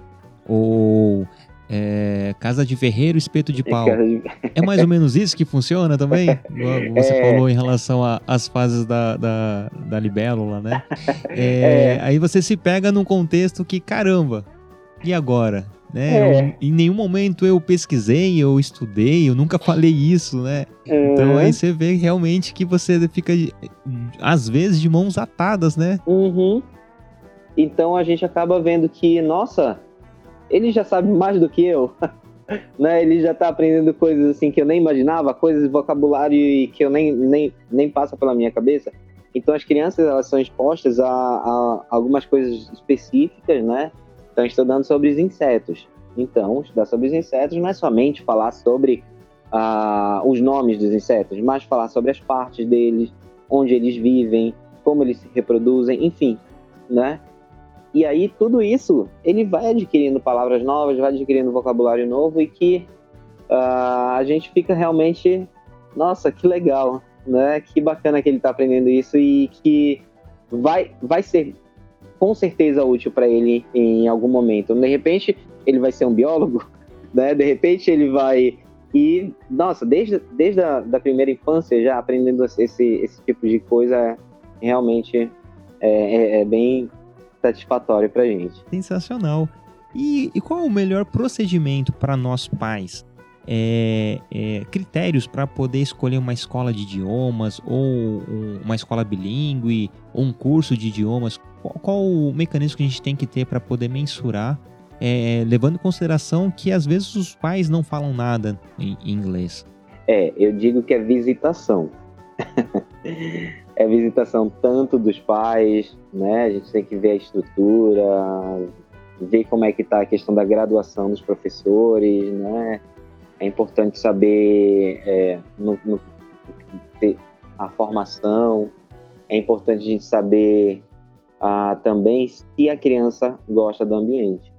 Ou é, casa de ferreiro, espeto de pau. É mais ou menos isso que funciona também? Você é... falou em relação às fases da, da, da libélula, né? É, é, aí você se pega num contexto que, caramba, e agora? Né? Eu, é. em nenhum momento eu pesquisei, eu estudei, eu nunca falei isso, né? Então aí você vê realmente que você fica, às vezes, de mãos atadas, né? Uhum. Então a gente acaba vendo que, nossa, ele já sabe mais do que eu. né? Ele já está aprendendo coisas assim que eu nem imaginava, coisas de vocabulário que eu nem, nem, nem passa pela minha cabeça. Então as crianças elas são expostas a, a algumas coisas específicas, né? Estão estudando sobre os insetos. Então, estudar sobre os insetos não é somente falar sobre uh, os nomes dos insetos, mas falar sobre as partes deles, onde eles vivem, como eles se reproduzem, enfim, né? E aí tudo isso ele vai adquirindo palavras novas, vai adquirindo vocabulário novo e que uh, a gente fica realmente, nossa, que legal, né? Que bacana que ele está aprendendo isso e que vai, vai ser com certeza útil para ele em algum momento. De repente ele vai ser um biólogo, né? De repente ele vai e nossa, desde, desde a da primeira infância já aprendendo esse, esse tipo de coisa realmente é, é, é bem satisfatório pra gente. Sensacional. E, e qual é o melhor procedimento para nós pais? É, é, critérios para poder escolher uma escola de idiomas ou uma escola bilíngue ou um curso de idiomas? Qual, qual o mecanismo que a gente tem que ter para poder mensurar, é, levando em consideração que às vezes os pais não falam nada em, em inglês? É, eu digo que é visitação. é visitação tanto dos pais, né? A gente tem que ver a estrutura, ver como é que está a questão da graduação dos professores, né? É importante saber é, no, no, a formação, é importante a gente saber ah, também se a criança gosta do ambiente,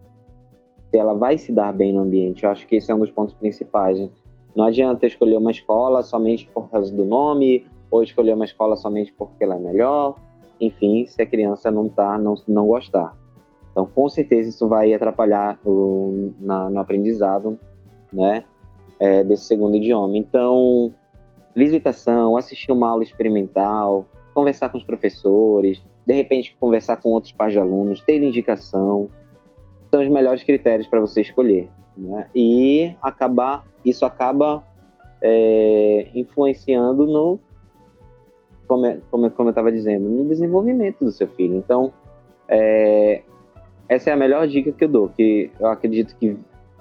se ela vai se dar bem no ambiente. Eu acho que esse é um dos pontos principais. Né? Não adianta escolher uma escola somente por causa do nome ou escolher uma escola somente porque ela é melhor, enfim, se a criança não tá, não, não gostar. Então, com certeza isso vai atrapalhar o, na, no aprendizado, né, é, desse segundo idioma. Então, visitação, assistir uma aula experimental, conversar com os professores, de repente conversar com outros pais de alunos, ter indicação, são os melhores critérios para você escolher. Né? E acabar, isso acaba é, influenciando no, como, é, como, como eu estava dizendo, no desenvolvimento do seu filho. Então, é, essa é a melhor dica que eu dou, que eu acredito que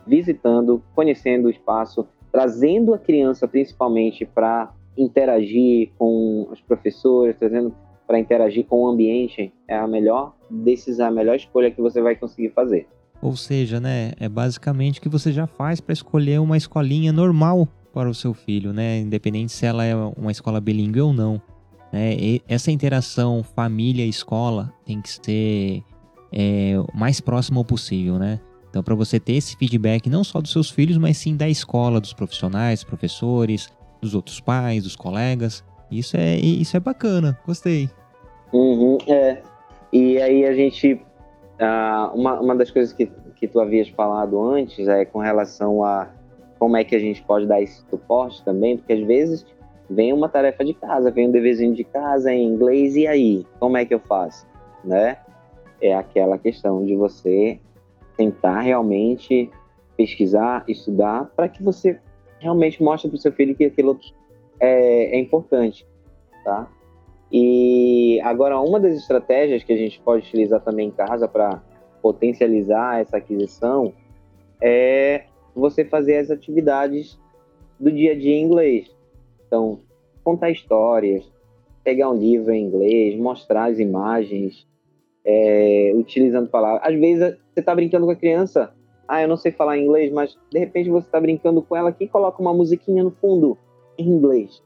visitando, conhecendo o espaço, trazendo a criança principalmente para interagir com os professores, trazendo para interagir com o ambiente, é a melhor decisão, a melhor escolha que você vai conseguir fazer. Ou seja, né, é basicamente o que você já faz para escolher uma escolinha normal para o seu filho, né, independente se ela é uma escola bilíngue ou não. Né? essa interação família-escola tem que ser é, o mais próximo possível, né? Então, para você ter esse feedback não só dos seus filhos, mas sim da escola, dos profissionais, professores, dos outros pais, dos colegas, isso é, isso é bacana, gostei. Uhum, é. E aí a gente. Uh, uma, uma das coisas que, que tu havias falado antes é com relação a como é que a gente pode dar esse suporte também, porque às vezes vem uma tarefa de casa, vem um deverzinho de casa em inglês, e aí? Como é que eu faço? Né? É aquela questão de você tentar realmente pesquisar, estudar, para que você realmente mostre para o seu filho que aquilo é, é importante, tá? E agora, uma das estratégias que a gente pode utilizar também em casa para potencializar essa aquisição é você fazer as atividades do dia a dia em inglês. Então, contar histórias, pegar um livro em inglês, mostrar as imagens, é, utilizando palavras. Às vezes você está brincando com a criança, ah, eu não sei falar inglês, mas de repente você está brincando com ela aqui e coloca uma musiquinha no fundo em inglês.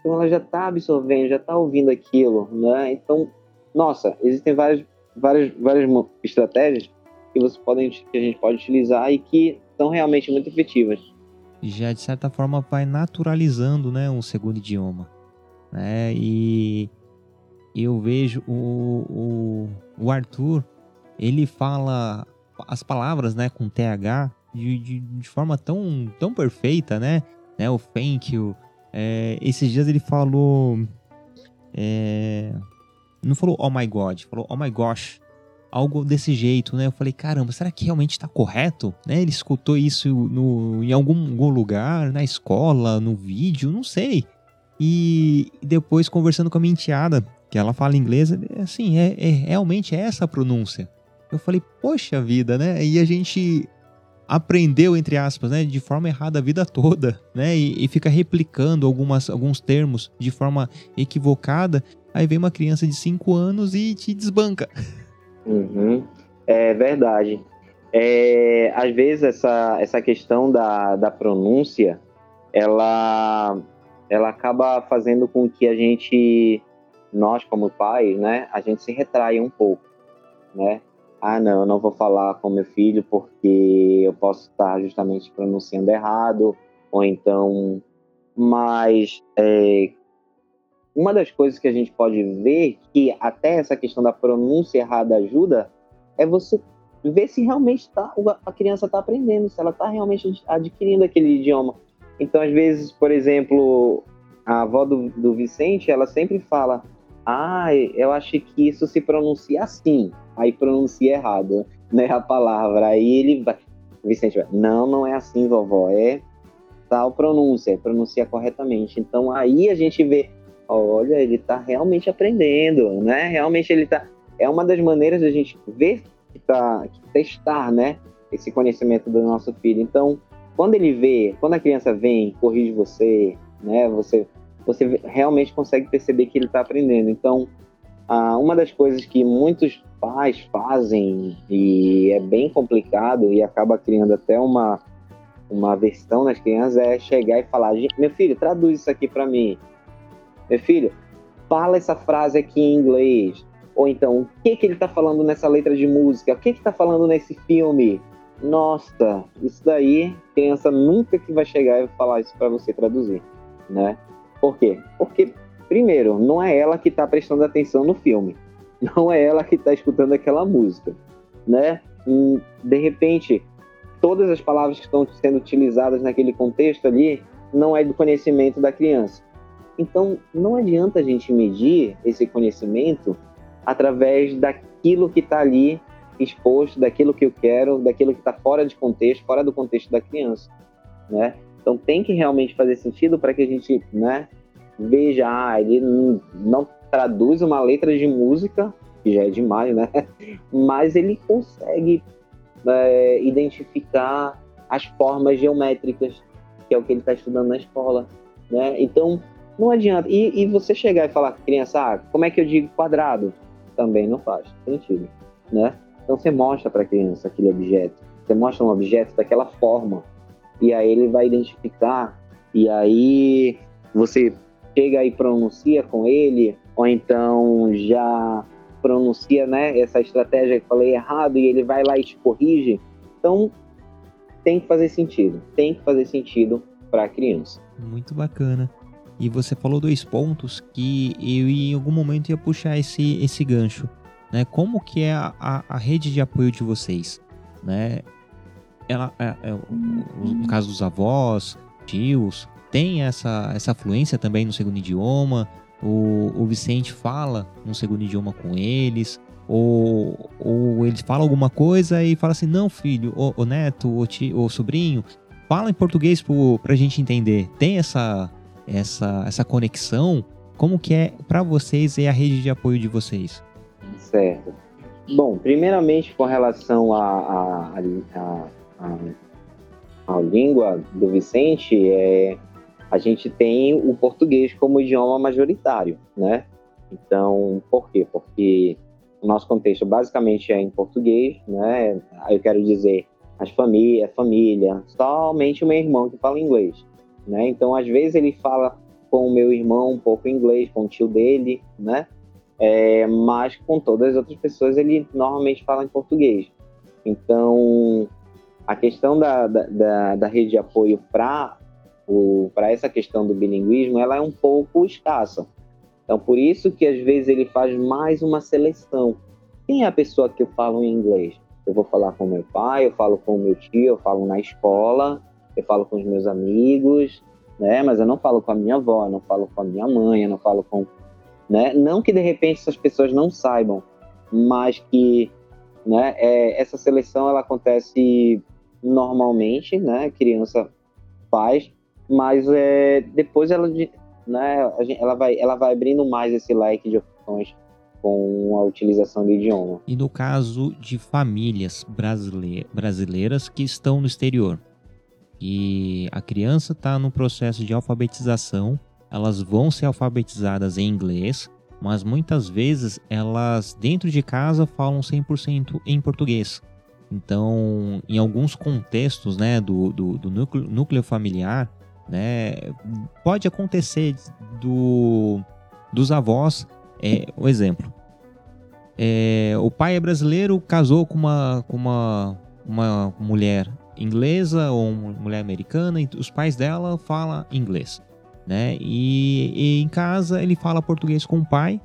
Então ela já está absorvendo, já está ouvindo aquilo, né? Então, nossa, existem várias, várias, várias estratégias que você pode, que a gente pode utilizar e que são realmente muito efetivas. Já de certa forma vai naturalizando, né, um segundo idioma, né? E eu vejo o, o, o Arthur, ele fala as palavras, né, com TH de, de, de forma tão, tão perfeita, né? né? O thank you. É, esses dias ele falou. É, não falou oh my god, falou oh my gosh. Algo desse jeito, né? Eu falei, caramba, será que realmente está correto? Né? Ele escutou isso no, em algum, algum lugar, na escola, no vídeo, não sei. E depois conversando com a minha enteada, que ela fala inglês, assim, é, é realmente é essa a pronúncia. Eu falei, poxa vida, né? E a gente aprendeu, entre aspas, né, de forma errada a vida toda, né? E, e, fica replicando algumas, alguns termos de forma equivocada. Aí vem uma criança de 5 anos e te desbanca. Uhum. É verdade. É, às vezes essa, essa questão da, da pronúncia, ela, ela acaba fazendo com que a gente, nós como pais, né, a gente se retraia um pouco, né? ah, não, eu não vou falar com meu filho porque eu posso estar justamente pronunciando errado, ou então. Mas é, uma das coisas que a gente pode ver que até essa questão da pronúncia errada ajuda é você ver se realmente tá, a criança está aprendendo, se ela está realmente adquirindo aquele idioma. Então, às vezes, por exemplo, a avó do, do Vicente, ela sempre fala: Ah, eu acho que isso se pronuncia assim aí pronuncia errado, né, a palavra. Aí ele vai, Vicente vai, não, não é assim, vovó, é tal pronúncia, pronuncia corretamente. Então aí a gente vê, olha, ele está realmente aprendendo, né? Realmente ele está é uma das maneiras da gente ver que tá testar, né, esse conhecimento do nosso filho. Então, quando ele vê, quando a criança vem, corrige você, né, você você realmente consegue perceber que ele está aprendendo. Então, ah, uma das coisas que muitos pais fazem e é bem complicado e acaba criando até uma, uma versão nas crianças é chegar e falar: meu filho, traduz isso aqui para mim. Meu filho, fala essa frase aqui em inglês. Ou então, o que, que ele está falando nessa letra de música? O que está falando nesse filme? Nossa, isso daí, criança nunca que vai chegar e falar isso para você traduzir, né? Por quê? Porque primeiro, não é ela que está prestando atenção no filme, não é ela que está escutando aquela música, né? E, de repente, todas as palavras que estão sendo utilizadas naquele contexto ali não é do conhecimento da criança. Então, não adianta a gente medir esse conhecimento através daquilo que está ali exposto, daquilo que eu quero, daquilo que está fora de contexto, fora do contexto da criança, né? Então, tem que realmente fazer sentido para que a gente, né, veja, ah, ele não traduz uma letra de música, que já é demais, né? Mas ele consegue é, identificar as formas geométricas, que é o que ele está estudando na escola, né? Então, não adianta. E, e você chegar e falar com a criança, ah, como é que eu digo quadrado? Também não faz sentido, né? Então, você mostra para a criança aquele objeto. Você mostra um objeto daquela forma. E aí ele vai identificar. E aí você chega e pronuncia com ele, ou então já pronuncia né, essa estratégia que falei errado e ele vai lá e te corrige. Então, tem que fazer sentido. Tem que fazer sentido para a criança. Muito bacana. E você falou dois pontos que eu em algum momento ia puxar esse, esse gancho. Né? Como que é a, a, a rede de apoio de vocês? Né? Ela, é, é, no caso dos avós, tios, tem essa, essa fluência também no segundo idioma? O, o Vicente fala no segundo idioma com eles? Ou, ou ele fala alguma coisa e fala assim, não filho, o, neto, o, sobrinho, fala em português pro, pra gente entender. Tem essa, essa, essa conexão? Como que é para vocês e a rede de apoio de vocês? Certo. Bom, primeiramente com relação à a, língua do Vicente, é, a gente tem o português como idioma majoritário, né? Então, por quê? Porque o nosso contexto basicamente é em português, né? Eu quero dizer, as famílias, família, somente o meu irmão que fala inglês, né? Então, às vezes ele fala com o meu irmão um pouco inglês, com o tio dele, né? É, mas com todas as outras pessoas ele normalmente fala em português. Então, a questão da, da, da, rede de apoio para essa questão do bilinguismo, ela é um pouco escassa. Então, por isso que às vezes ele faz mais uma seleção. Quem é a pessoa que eu falo em inglês? Eu vou falar com meu pai, eu falo com meu tio, eu falo na escola, eu falo com os meus amigos, né? Mas eu não falo com a minha avó, não falo com a minha mãe, eu não falo com, né? Não que de repente essas pessoas não saibam, mas que, né? É, essa seleção ela acontece normalmente, né? A criança faz, mas é, depois ela, né? Ela vai, ela vai abrindo mais esse leque de opções com a utilização do idioma. E no caso de famílias brasileiras que estão no exterior, e a criança está no processo de alfabetização, elas vão ser alfabetizadas em inglês, mas muitas vezes elas dentro de casa falam 100% em português. Então, em alguns contextos né, do, do, do núcleo, núcleo, familiar, né, pode acontecer do, dos avós, é, o exemplo, é, o pai é brasileiro, casou com uma, com uma, uma mulher inglesa ou mulher americana e os pais dela falam inglês, né? E, e, em casa ele fala português com o pai.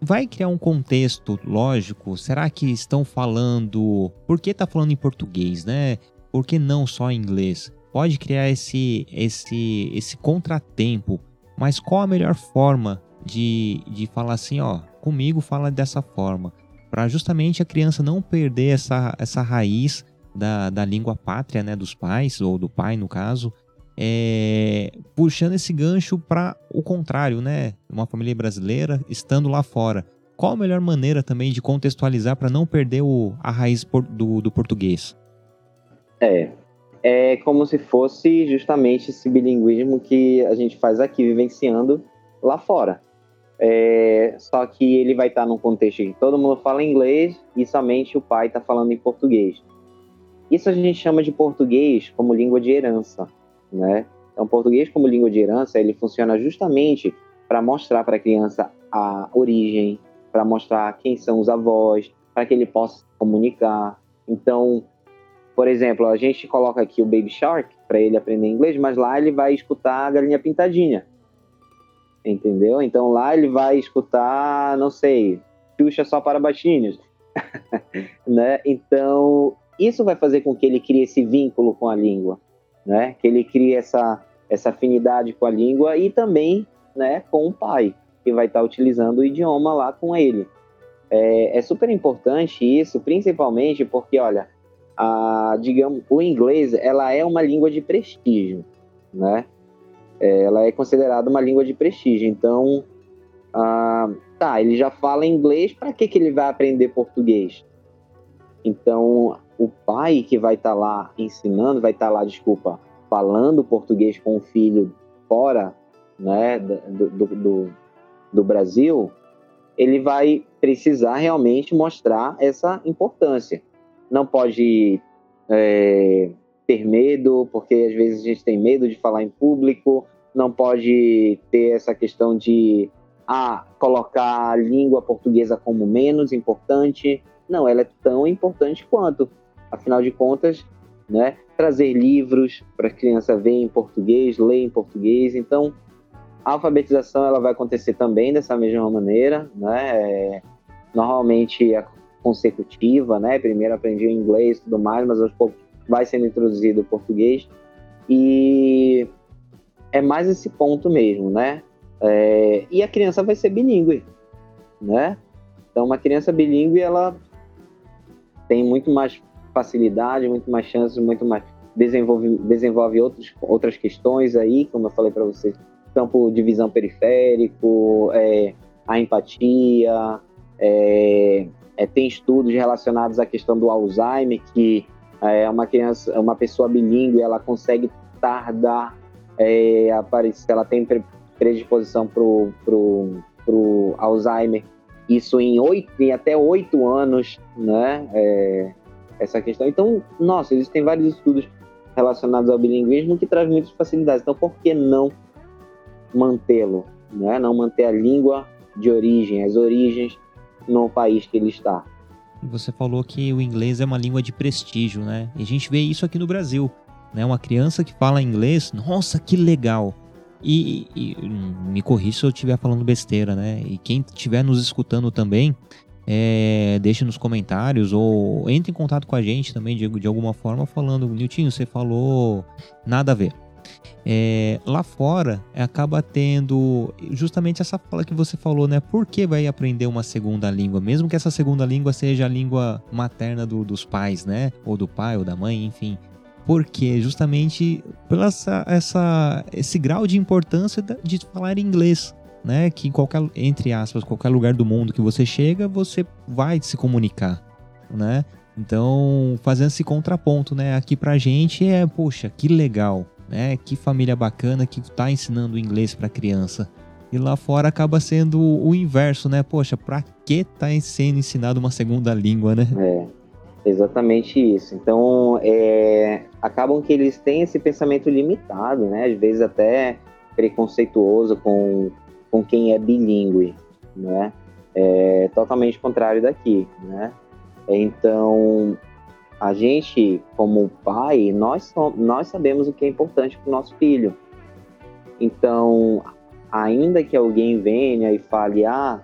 Vai criar um contexto lógico? Será que estão falando? Por que tá falando em português, né? Por que não só em inglês? Pode criar esse esse esse contratempo. Mas qual a melhor forma de, de falar assim, ó, comigo fala dessa forma, para justamente a criança não perder essa, essa raiz da, da língua pátria, né, dos pais, ou do pai no caso, é, puxando esse gancho para o contrário, né, uma família brasileira estando lá fora. Qual a melhor maneira também de contextualizar para não perder o, a raiz por, do, do português? É, é como se fosse justamente esse bilinguismo que a gente faz aqui, vivenciando lá fora. É, só que ele vai estar num contexto em que todo mundo fala inglês e somente o pai está falando em português. Isso a gente chama de português como língua de herança, né? Então, português como língua de herança, ele funciona justamente para mostrar para a criança a origem, para mostrar quem são os avós, para que ele possa comunicar. Então, por exemplo, a gente coloca aqui o Baby Shark para ele aprender inglês, mas lá ele vai escutar a galinha pintadinha. Entendeu? Então lá ele vai escutar, não sei, Xuxa só para baixinhos. né? Então, isso vai fazer com que ele crie esse vínculo com a língua, né? Que ele crie essa essa afinidade com a língua e também né, com o pai, que vai estar utilizando o idioma lá com ele. É, é super importante isso, principalmente porque, olha, a, digamos, o inglês ela é uma língua de prestígio, né? É, ela é considerada uma língua de prestígio. Então, ah, tá, ele já fala inglês, para que, que ele vai aprender português? Então, o pai que vai estar tá lá ensinando, vai estar tá lá, desculpa, falando português com o filho fora né, do, do, do, do Brasil, ele vai precisar realmente mostrar essa importância. Não pode é, ter medo, porque às vezes a gente tem medo de falar em público, não pode ter essa questão de ah, colocar a língua portuguesa como menos importante. Não, ela é tão importante quanto. Afinal de contas, né, trazer livros para a criança ver em português, ler em português. Então, a alfabetização ela vai acontecer também dessa mesma maneira, né? É, normalmente é consecutiva, né? Primeiro aprendi o inglês tudo mais, mas aos poucos vai sendo introduzido o português. E é mais esse ponto mesmo, né? É, e a criança vai ser bilíngue, né? Então, uma criança bilíngue, ela tem muito mais facilidade, muito mais chances, muito mais desenvolve, desenvolve outros, outras questões aí, como eu falei para vocês, campo de visão periférico, é, a empatia, é, é, tem estudos relacionados à questão do Alzheimer, que é uma criança, uma pessoa bilíngue, ela consegue tardar é, aparecer, ela tem predisposição para o Alzheimer, isso em, em até oito anos, né? É, essa questão. Então, nossa, existem vários estudos relacionados ao bilinguismo que traz muitas facilidades. Então, por que não mantê-lo, né? Não manter a língua de origem, as origens no país que ele está. Você falou que o inglês é uma língua de prestígio, né? E a gente vê isso aqui no Brasil, né? Uma criança que fala inglês, nossa, que legal. E, e me corrija se eu estiver falando besteira, né? E quem estiver nos escutando também, é, deixe nos comentários ou entre em contato com a gente também de, de alguma forma falando, Niltinho, você falou nada a ver. É, lá fora acaba tendo justamente essa fala que você falou, né? Por que vai aprender uma segunda língua? Mesmo que essa segunda língua seja a língua materna do, dos pais, né? Ou do pai ou da mãe, enfim. Porque justamente pela essa, essa, esse grau de importância de falar inglês, né? Que em qualquer, entre aspas, qualquer lugar do mundo que você chega, você vai se comunicar, né? Então, fazendo esse contraponto, né? Aqui pra gente é, poxa, que legal né? Que família bacana que está ensinando inglês para criança. E lá fora acaba sendo o inverso, né? Poxa, para que tá sendo ensinado uma segunda língua, né? É, exatamente isso. Então, é, acabam que eles têm esse pensamento limitado, né? Às vezes até preconceituoso com, com quem é bilíngue, né? É totalmente contrário daqui, né? Então, a gente, como pai, nós, nós sabemos o que é importante para o nosso filho. Então, ainda que alguém venha e fale, ah,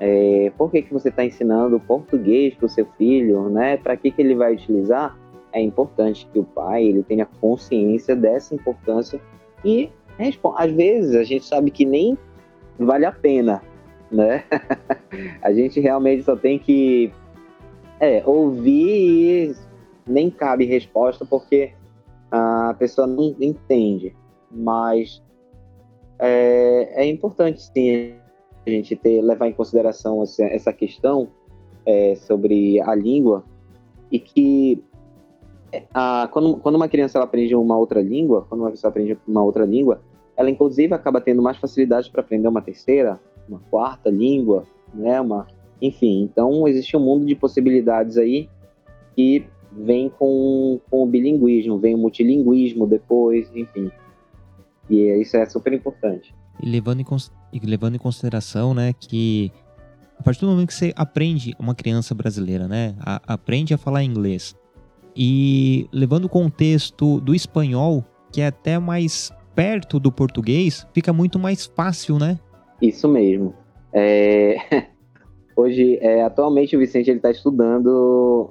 é, por que, que você está ensinando português para o seu filho, né? Para que, que ele vai utilizar? É importante que o pai ele tenha consciência dessa importância e às vezes a gente sabe que nem vale a pena, né? a gente realmente só tem que é, ouvir e nem cabe resposta porque a pessoa não entende. Mas é, é importante sim a gente ter, levar em consideração essa, essa questão é, sobre a língua e que é, a, quando, quando uma criança aprende uma outra língua, quando uma pessoa aprende uma outra língua, ela inclusive acaba tendo mais facilidade para aprender uma terceira, uma quarta língua, né, uma, enfim, então existe um mundo de possibilidades aí que vem com, com o bilinguismo, vem o multilinguismo depois, enfim. E isso é super importante. E levando em, e levando em consideração, né, que a partir do momento que você aprende uma criança brasileira, né, a, aprende a falar inglês e levando o contexto do espanhol, que é até mais perto do português, fica muito mais fácil, né? Isso mesmo. É... Hoje, é, atualmente, o Vicente está estudando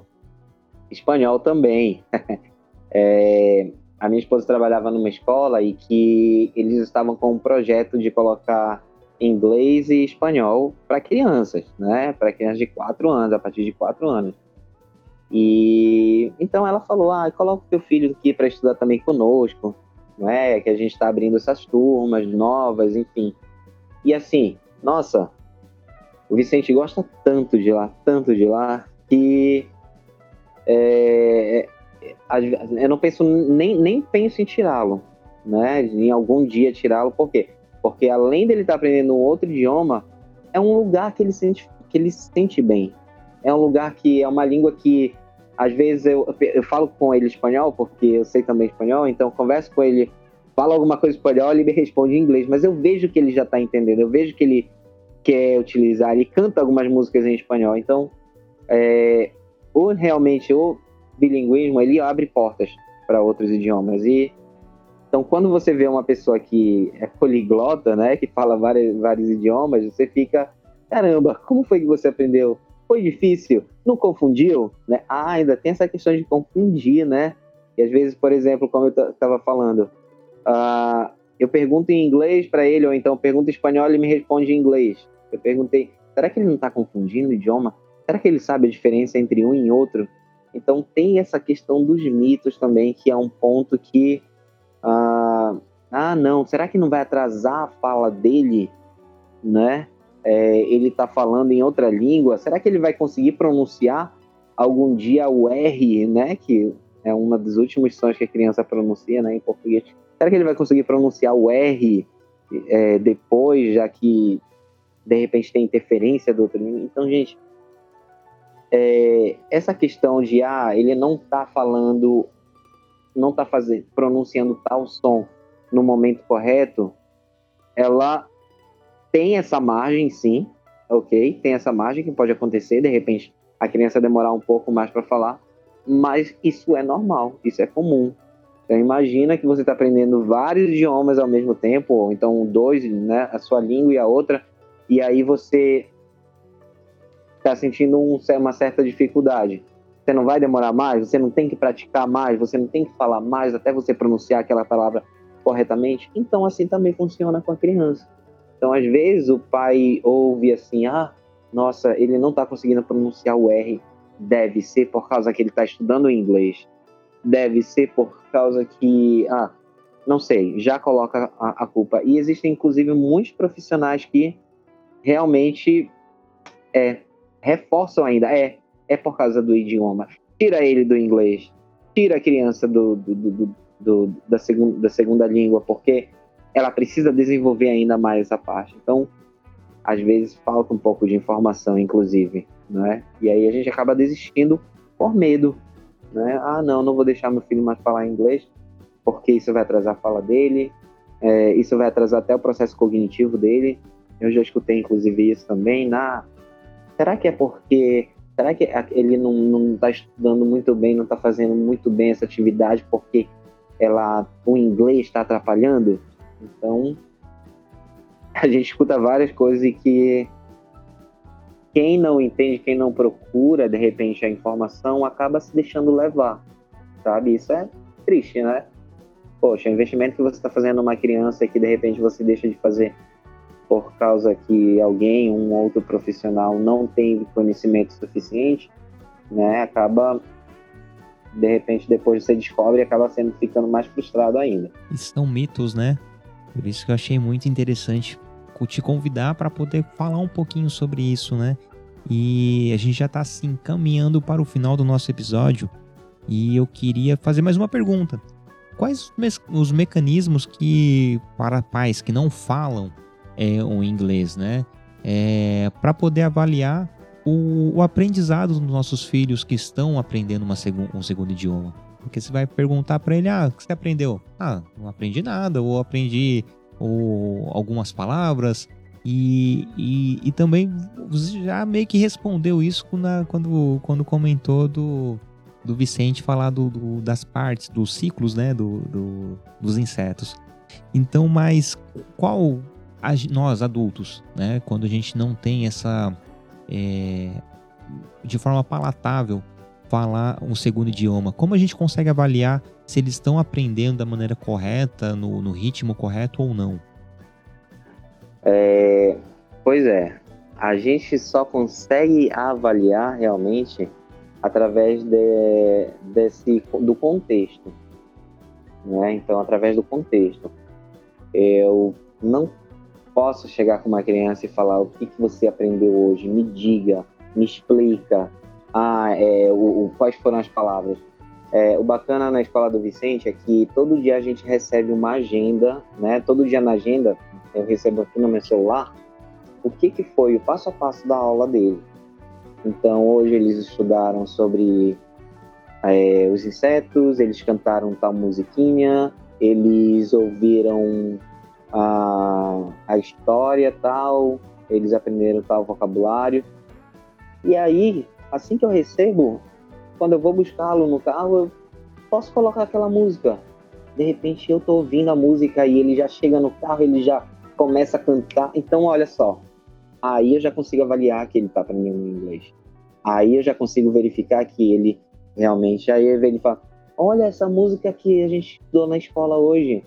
espanhol também. é, a minha esposa trabalhava numa escola e que eles estavam com um projeto de colocar inglês e espanhol para crianças, né? Para crianças de 4 anos, a partir de 4 anos. E então ela falou: ah, coloca o teu filho aqui para estudar também conosco, não é? Que a gente está abrindo essas turmas novas, enfim. E assim, nossa, o Vicente gosta tanto de lá, tanto de lá, que é, eu não penso nem, nem penso em tirá-lo, né? Em algum dia tirá-lo, por quê? Porque além dele estar tá aprendendo um outro idioma, é um lugar que ele sente que ele se sente bem. É um lugar que é uma língua que às vezes eu, eu falo com ele espanhol, porque eu sei também espanhol, então converso com ele, falo alguma coisa em espanhol, ele me responde em inglês, mas eu vejo que ele já está entendendo, eu vejo que ele quer utilizar, ele canta algumas músicas em espanhol, então é, ou realmente o bilinguismo ele abre portas para outros idiomas e então quando você vê uma pessoa que é poliglota, né, que fala vários, vários idiomas, você fica caramba, como foi que você aprendeu? Foi difícil? Não confundiu? Né? Ah, ainda tem essa questão de confundir, né? E às vezes, por exemplo, como eu estava falando, uh, eu pergunto em inglês para ele, ou então pergunto em espanhol e me responde em inglês. Eu perguntei, será que ele não está confundindo o idioma? Será que ele sabe a diferença entre um e outro? Então tem essa questão dos mitos também, que é um ponto que. Uh, ah, não, será que não vai atrasar a fala dele? Né? É, ele está falando em outra língua. Será que ele vai conseguir pronunciar algum dia o R, né? Que é uma dos últimos sons que a criança pronuncia né, em português. Será que ele vai conseguir pronunciar o R é, depois, já que de repente tem interferência do outro língua? Então, gente, é, essa questão de ah, ele não está falando, não está fazendo, pronunciando tal som no momento correto, ela tem essa margem, sim, ok? Tem essa margem que pode acontecer, de repente a criança demorar um pouco mais para falar, mas isso é normal, isso é comum. Então imagina que você está aprendendo vários idiomas ao mesmo tempo, ou então dois, né, a sua língua e a outra, e aí você está sentindo um, uma certa dificuldade. Você não vai demorar mais, você não tem que praticar mais, você não tem que falar mais até você pronunciar aquela palavra corretamente. Então, assim também funciona com a criança. Então, às vezes, o pai ouve assim: ah, nossa, ele não está conseguindo pronunciar o R. Deve ser por causa que ele está estudando inglês. Deve ser por causa que, ah, não sei, já coloca a, a culpa. E existem, inclusive, muitos profissionais que realmente é, reforçam ainda, é, é por causa do idioma. Tira ele do inglês, tira a criança do, do, do, do da, segunda, da segunda língua, porque ela precisa desenvolver ainda mais essa parte. Então, às vezes falta um pouco de informação, inclusive, né? E aí a gente acaba desistindo por medo, né? Ah, não, não vou deixar meu filho mais falar inglês, porque isso vai atrasar a fala dele, é, isso vai atrasar até o processo cognitivo dele. Eu já escutei, inclusive, isso também na Será que é porque. Será que ele não está estudando muito bem, não está fazendo muito bem essa atividade porque ela, o inglês está atrapalhando? Então, a gente escuta várias coisas e que quem não entende, quem não procura, de repente, a informação, acaba se deixando levar, sabe? Isso é triste, né? Poxa, o investimento que você está fazendo numa criança que, de repente, você deixa de fazer por causa que alguém, um outro profissional não tem conhecimento suficiente, né, acaba de repente depois você descobre acaba sendo ficando mais frustrado ainda. São mitos, né? Por isso que eu achei muito interessante te convidar para poder falar um pouquinho sobre isso, né? E a gente já está assim caminhando para o final do nosso episódio e eu queria fazer mais uma pergunta. Quais os mecanismos que para pais que não falam é, o inglês, né? É, para poder avaliar o, o, aprendizado dos nossos filhos que estão aprendendo uma um segundo idioma. Porque você vai perguntar para ele, ah, o que você aprendeu? Ah, não aprendi nada, ou aprendi ou, algumas palavras. E, e, e, também você já meio que respondeu isso na, quando, quando comentou do, do Vicente falar do, do, das partes, dos ciclos, né, do, do, dos insetos. Então, mas qual nós adultos, né, quando a gente não tem essa é, de forma palatável falar um segundo idioma, como a gente consegue avaliar se eles estão aprendendo da maneira correta, no, no ritmo correto ou não. É, pois é, a gente só consegue avaliar realmente através de, desse, do contexto. Né? Então, através do contexto. Eu não posso chegar com uma criança e falar o que, que você aprendeu hoje, me diga, me explica, ah, é, o, o, quais foram as palavras. É, o bacana na escola do Vicente é que todo dia a gente recebe uma agenda, né? Todo dia na agenda eu recebo aqui no meu celular o que, que foi o passo a passo da aula dele. Então hoje eles estudaram sobre é, os insetos, eles cantaram tal musiquinha, eles ouviram a, a história tal, eles aprenderam tal vocabulário. E aí, assim que eu recebo, quando eu vou buscá-lo no carro, eu posso colocar aquela música. De repente eu tô ouvindo a música e ele já chega no carro, ele já começa a cantar. Então, olha só, aí eu já consigo avaliar que ele está aprendendo inglês. Aí eu já consigo verificar que ele realmente. Aí ele fala: Olha essa música que a gente estudou na escola hoje.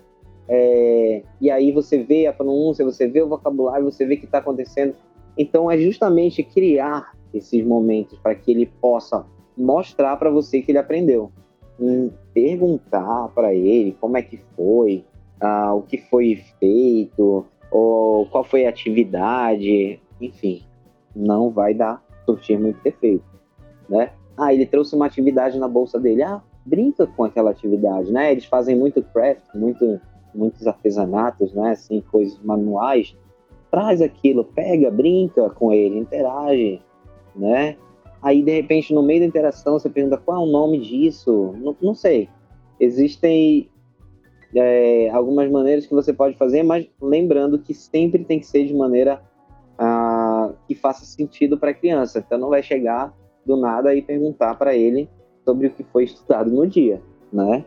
É... e aí você vê a pronúncia, você vê o vocabulário, você vê o que está acontecendo. Então é justamente criar esses momentos para que ele possa mostrar para você que ele aprendeu. Hum, perguntar para ele como é que foi, ah, o que foi feito, ou qual foi a atividade, enfim, não vai dar surtir muito efeito, né? Ah, ele trouxe uma atividade na bolsa dele, ah, brinca com aquela atividade, né? Eles fazem muito craft, muito, muitos artesanatos, né? Assim, coisas manuais. Traz aquilo, pega, brinca com ele, interage, né? Aí, de repente, no meio da interação, você pergunta qual é o nome disso? Não, não sei. Existem é, algumas maneiras que você pode fazer, mas lembrando que sempre tem que ser de maneira ah, que faça sentido para a criança. Então não vai chegar do nada e perguntar para ele sobre o que foi estudado no dia, né?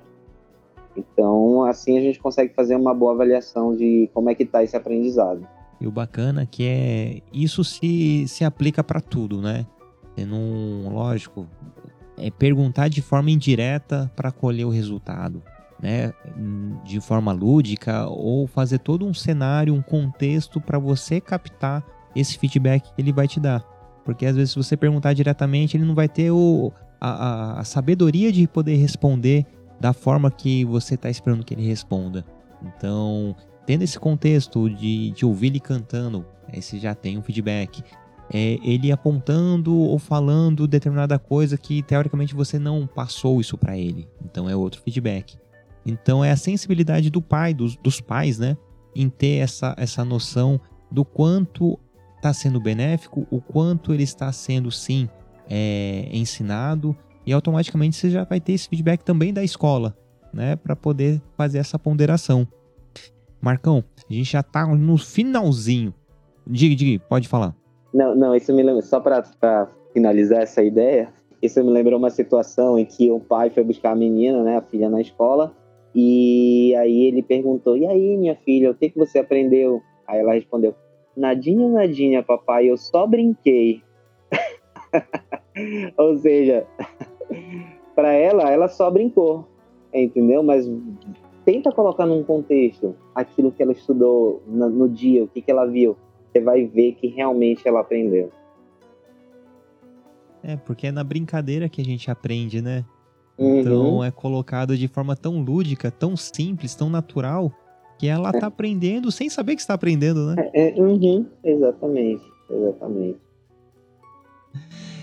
Então assim a gente consegue fazer uma boa avaliação de como é que está esse aprendizado. E o bacana que é isso se, se aplica para tudo, né? Você não, lógico, é perguntar de forma indireta para colher o resultado né, de forma lúdica ou fazer todo um cenário, um contexto para você captar esse feedback que ele vai te dar. Porque às vezes se você perguntar diretamente, ele não vai ter o, a, a sabedoria de poder responder da forma que você está esperando que ele responda. Então, tendo esse contexto de, de ouvir ele cantando, aí você já tem um feedback. É, ele apontando ou falando determinada coisa que teoricamente você não passou isso para ele. Então é outro feedback. Então é a sensibilidade do pai, dos, dos pais, né? Em ter essa, essa noção do quanto está sendo benéfico, o quanto ele está sendo, sim, é, ensinado, e automaticamente você já vai ter esse feedback também da escola, né? Para poder fazer essa ponderação. Marcão, a gente já está no finalzinho. Diga, diga, pode falar. Não, não, isso me lembra, só para finalizar essa ideia, isso me lembrou uma situação em que o pai foi buscar a menina, né, a filha na escola, e aí ele perguntou: E aí, minha filha, o que, que você aprendeu? Aí ela respondeu: Nadinha, nadinha, papai, eu só brinquei. Ou seja, para ela, ela só brincou, entendeu? Mas tenta colocar num contexto aquilo que ela estudou no, no dia, o que, que ela viu. Você vai ver que realmente ela aprendeu. É, porque é na brincadeira que a gente aprende, né? Então uhum. é colocado de forma tão lúdica, tão simples, tão natural, que ela está aprendendo sem saber que está aprendendo, né? É, é, uhum. Exatamente, exatamente.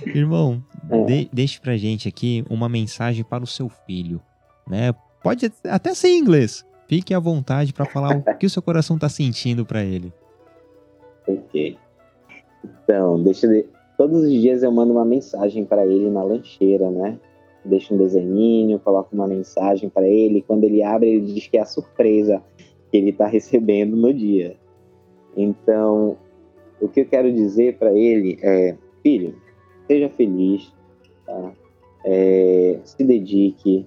Irmão, é. de, deixe pra gente aqui uma mensagem para o seu filho, né? Pode até ser em inglês. Fique à vontade para falar o que o seu coração está sentindo para ele. Ok. Então, deixa eu... Todos os dias eu mando uma mensagem para ele na lancheira, né? deixa um desenhinho, coloca uma mensagem para ele. Quando ele abre, ele diz que é a surpresa que ele está recebendo no dia. Então, o que eu quero dizer para ele é: filho, seja feliz, tá? é, se dedique,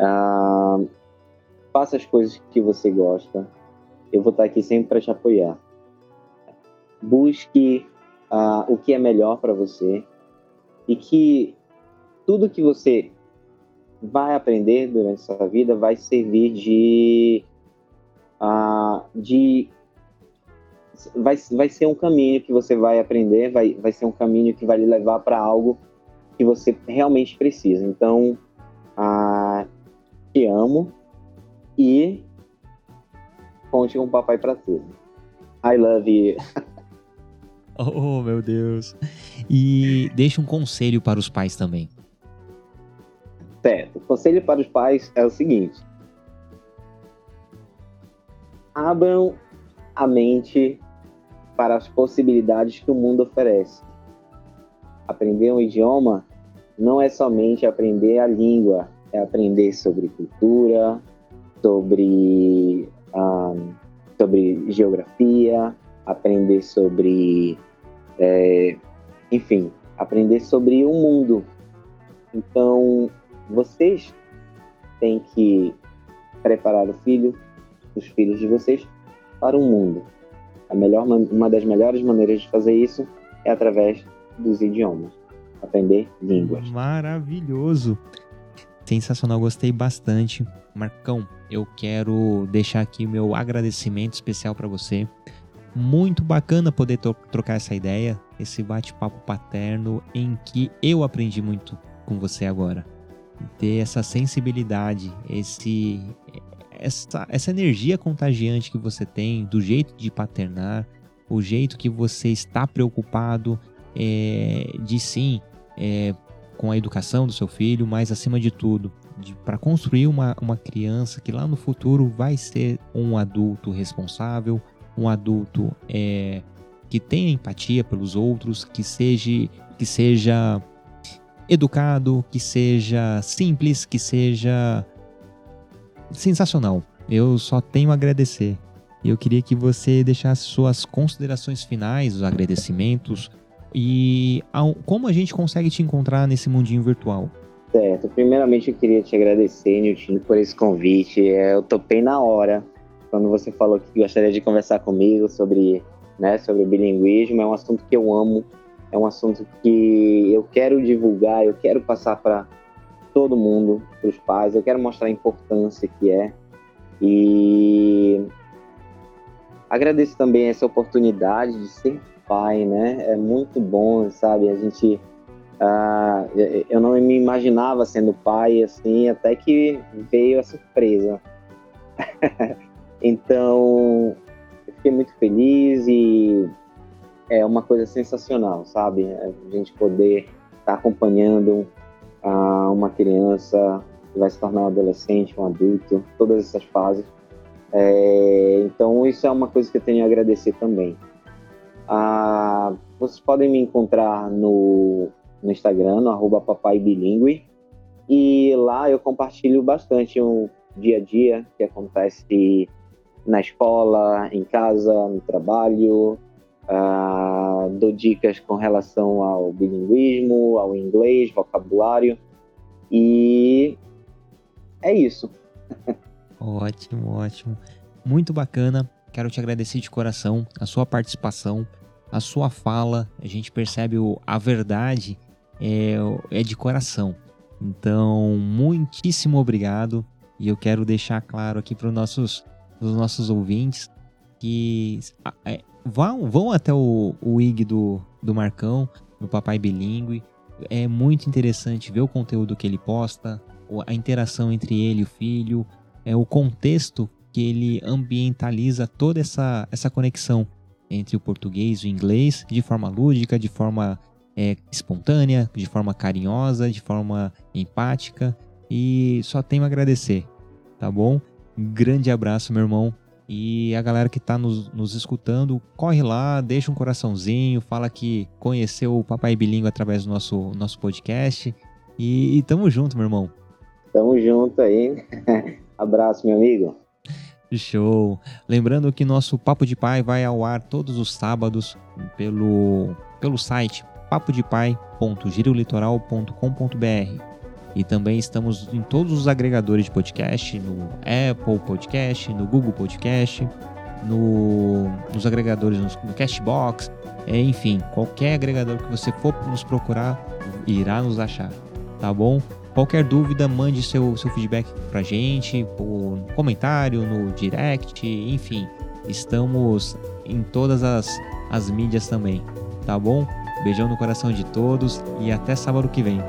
ah, faça as coisas que você gosta. Eu vou estar aqui sempre para te apoiar. Busque ah, o que é melhor para você e que tudo que você vai aprender durante sua vida vai servir de, uh, de vai, vai ser um caminho que você vai aprender, vai, vai ser um caminho que vai lhe levar para algo que você realmente precisa. Então, te amo e conte com o papai para tudo. I love you. oh, meu Deus. E deixa um conselho para os pais também. Certo. O conselho para os pais é o seguinte: abram a mente para as possibilidades que o mundo oferece. Aprender um idioma não é somente aprender a língua, é aprender sobre cultura, sobre, um, sobre geografia, aprender sobre, é, enfim, aprender sobre o mundo. Então, vocês têm que preparar o filho, os filhos de vocês, para o mundo. A melhor, uma das melhores maneiras de fazer isso é através dos idiomas. Aprender línguas. Maravilhoso! Sensacional, gostei bastante. Marcão, eu quero deixar aqui meu agradecimento especial para você. Muito bacana poder trocar essa ideia, esse bate-papo paterno em que eu aprendi muito com você agora ter essa sensibilidade, esse essa, essa energia contagiante que você tem, do jeito de paternar, o jeito que você está preocupado é, de sim é, com a educação do seu filho, mas acima de tudo, para construir uma, uma criança que lá no futuro vai ser um adulto responsável, um adulto é, que tenha empatia pelos outros, que seja, que seja educado, que seja simples, que seja sensacional. Eu só tenho a agradecer. Eu queria que você deixasse suas considerações finais, os agradecimentos e como a gente consegue te encontrar nesse mundinho virtual. Certo. Primeiramente, eu queria te agradecer, Nilton, por esse convite. É, eu topei na hora quando você falou que gostaria de conversar comigo sobre, né, sobre o bilinguismo. É um assunto que eu amo é um assunto que eu quero divulgar, eu quero passar para todo mundo, para os pais, eu quero mostrar a importância que é. E agradeço também essa oportunidade de ser pai, né? É muito bom, sabe? A gente. Uh, eu não me imaginava sendo pai assim, até que veio a surpresa. então, eu fiquei muito feliz e é uma coisa sensacional, sabe? A gente poder estar tá acompanhando uh, uma criança que vai se tornar um adolescente, um adulto, todas essas fases. É, então, isso é uma coisa que eu tenho a agradecer também. Uh, vocês podem me encontrar no, no Instagram, no papaibilingue, e lá eu compartilho bastante o dia a dia que acontece na escola, em casa, no trabalho, Uh, dou dicas com relação ao bilinguismo, ao inglês, vocabulário. E é isso. ótimo, ótimo. Muito bacana. Quero te agradecer de coração a sua participação, a sua fala. A gente percebe o, a verdade é, é de coração. Então, muitíssimo obrigado. E eu quero deixar claro aqui para os nossos, os nossos ouvintes que é, vão, vão até o, o IG do, do Marcão, no Papai Bilingue. É muito interessante ver o conteúdo que ele posta, a interação entre ele e o filho, é o contexto que ele ambientaliza toda essa, essa conexão entre o português e o inglês de forma lúdica, de forma é, espontânea, de forma carinhosa, de forma empática. E só tenho a agradecer, tá bom? Um grande abraço, meu irmão. E a galera que está nos, nos, escutando, corre lá, deixa um coraçãozinho, fala que conheceu o Papai Bilingue através do nosso, nosso podcast. E, e tamo junto, meu irmão. Tamo junto aí. Abraço, meu amigo. Show! Lembrando que nosso Papo de Pai vai ao ar todos os sábados pelo, pelo site papodepai.girolitoral.com.br e também estamos em todos os agregadores de podcast, no Apple Podcast, no Google Podcast, no, nos agregadores, no, no Cashbox, é, enfim, qualquer agregador que você for nos procurar, irá nos achar, tá bom? Qualquer dúvida, mande seu, seu feedback pra gente, por comentário, no direct, enfim. Estamos em todas as, as mídias também, tá bom? Beijão no coração de todos e até sábado que vem.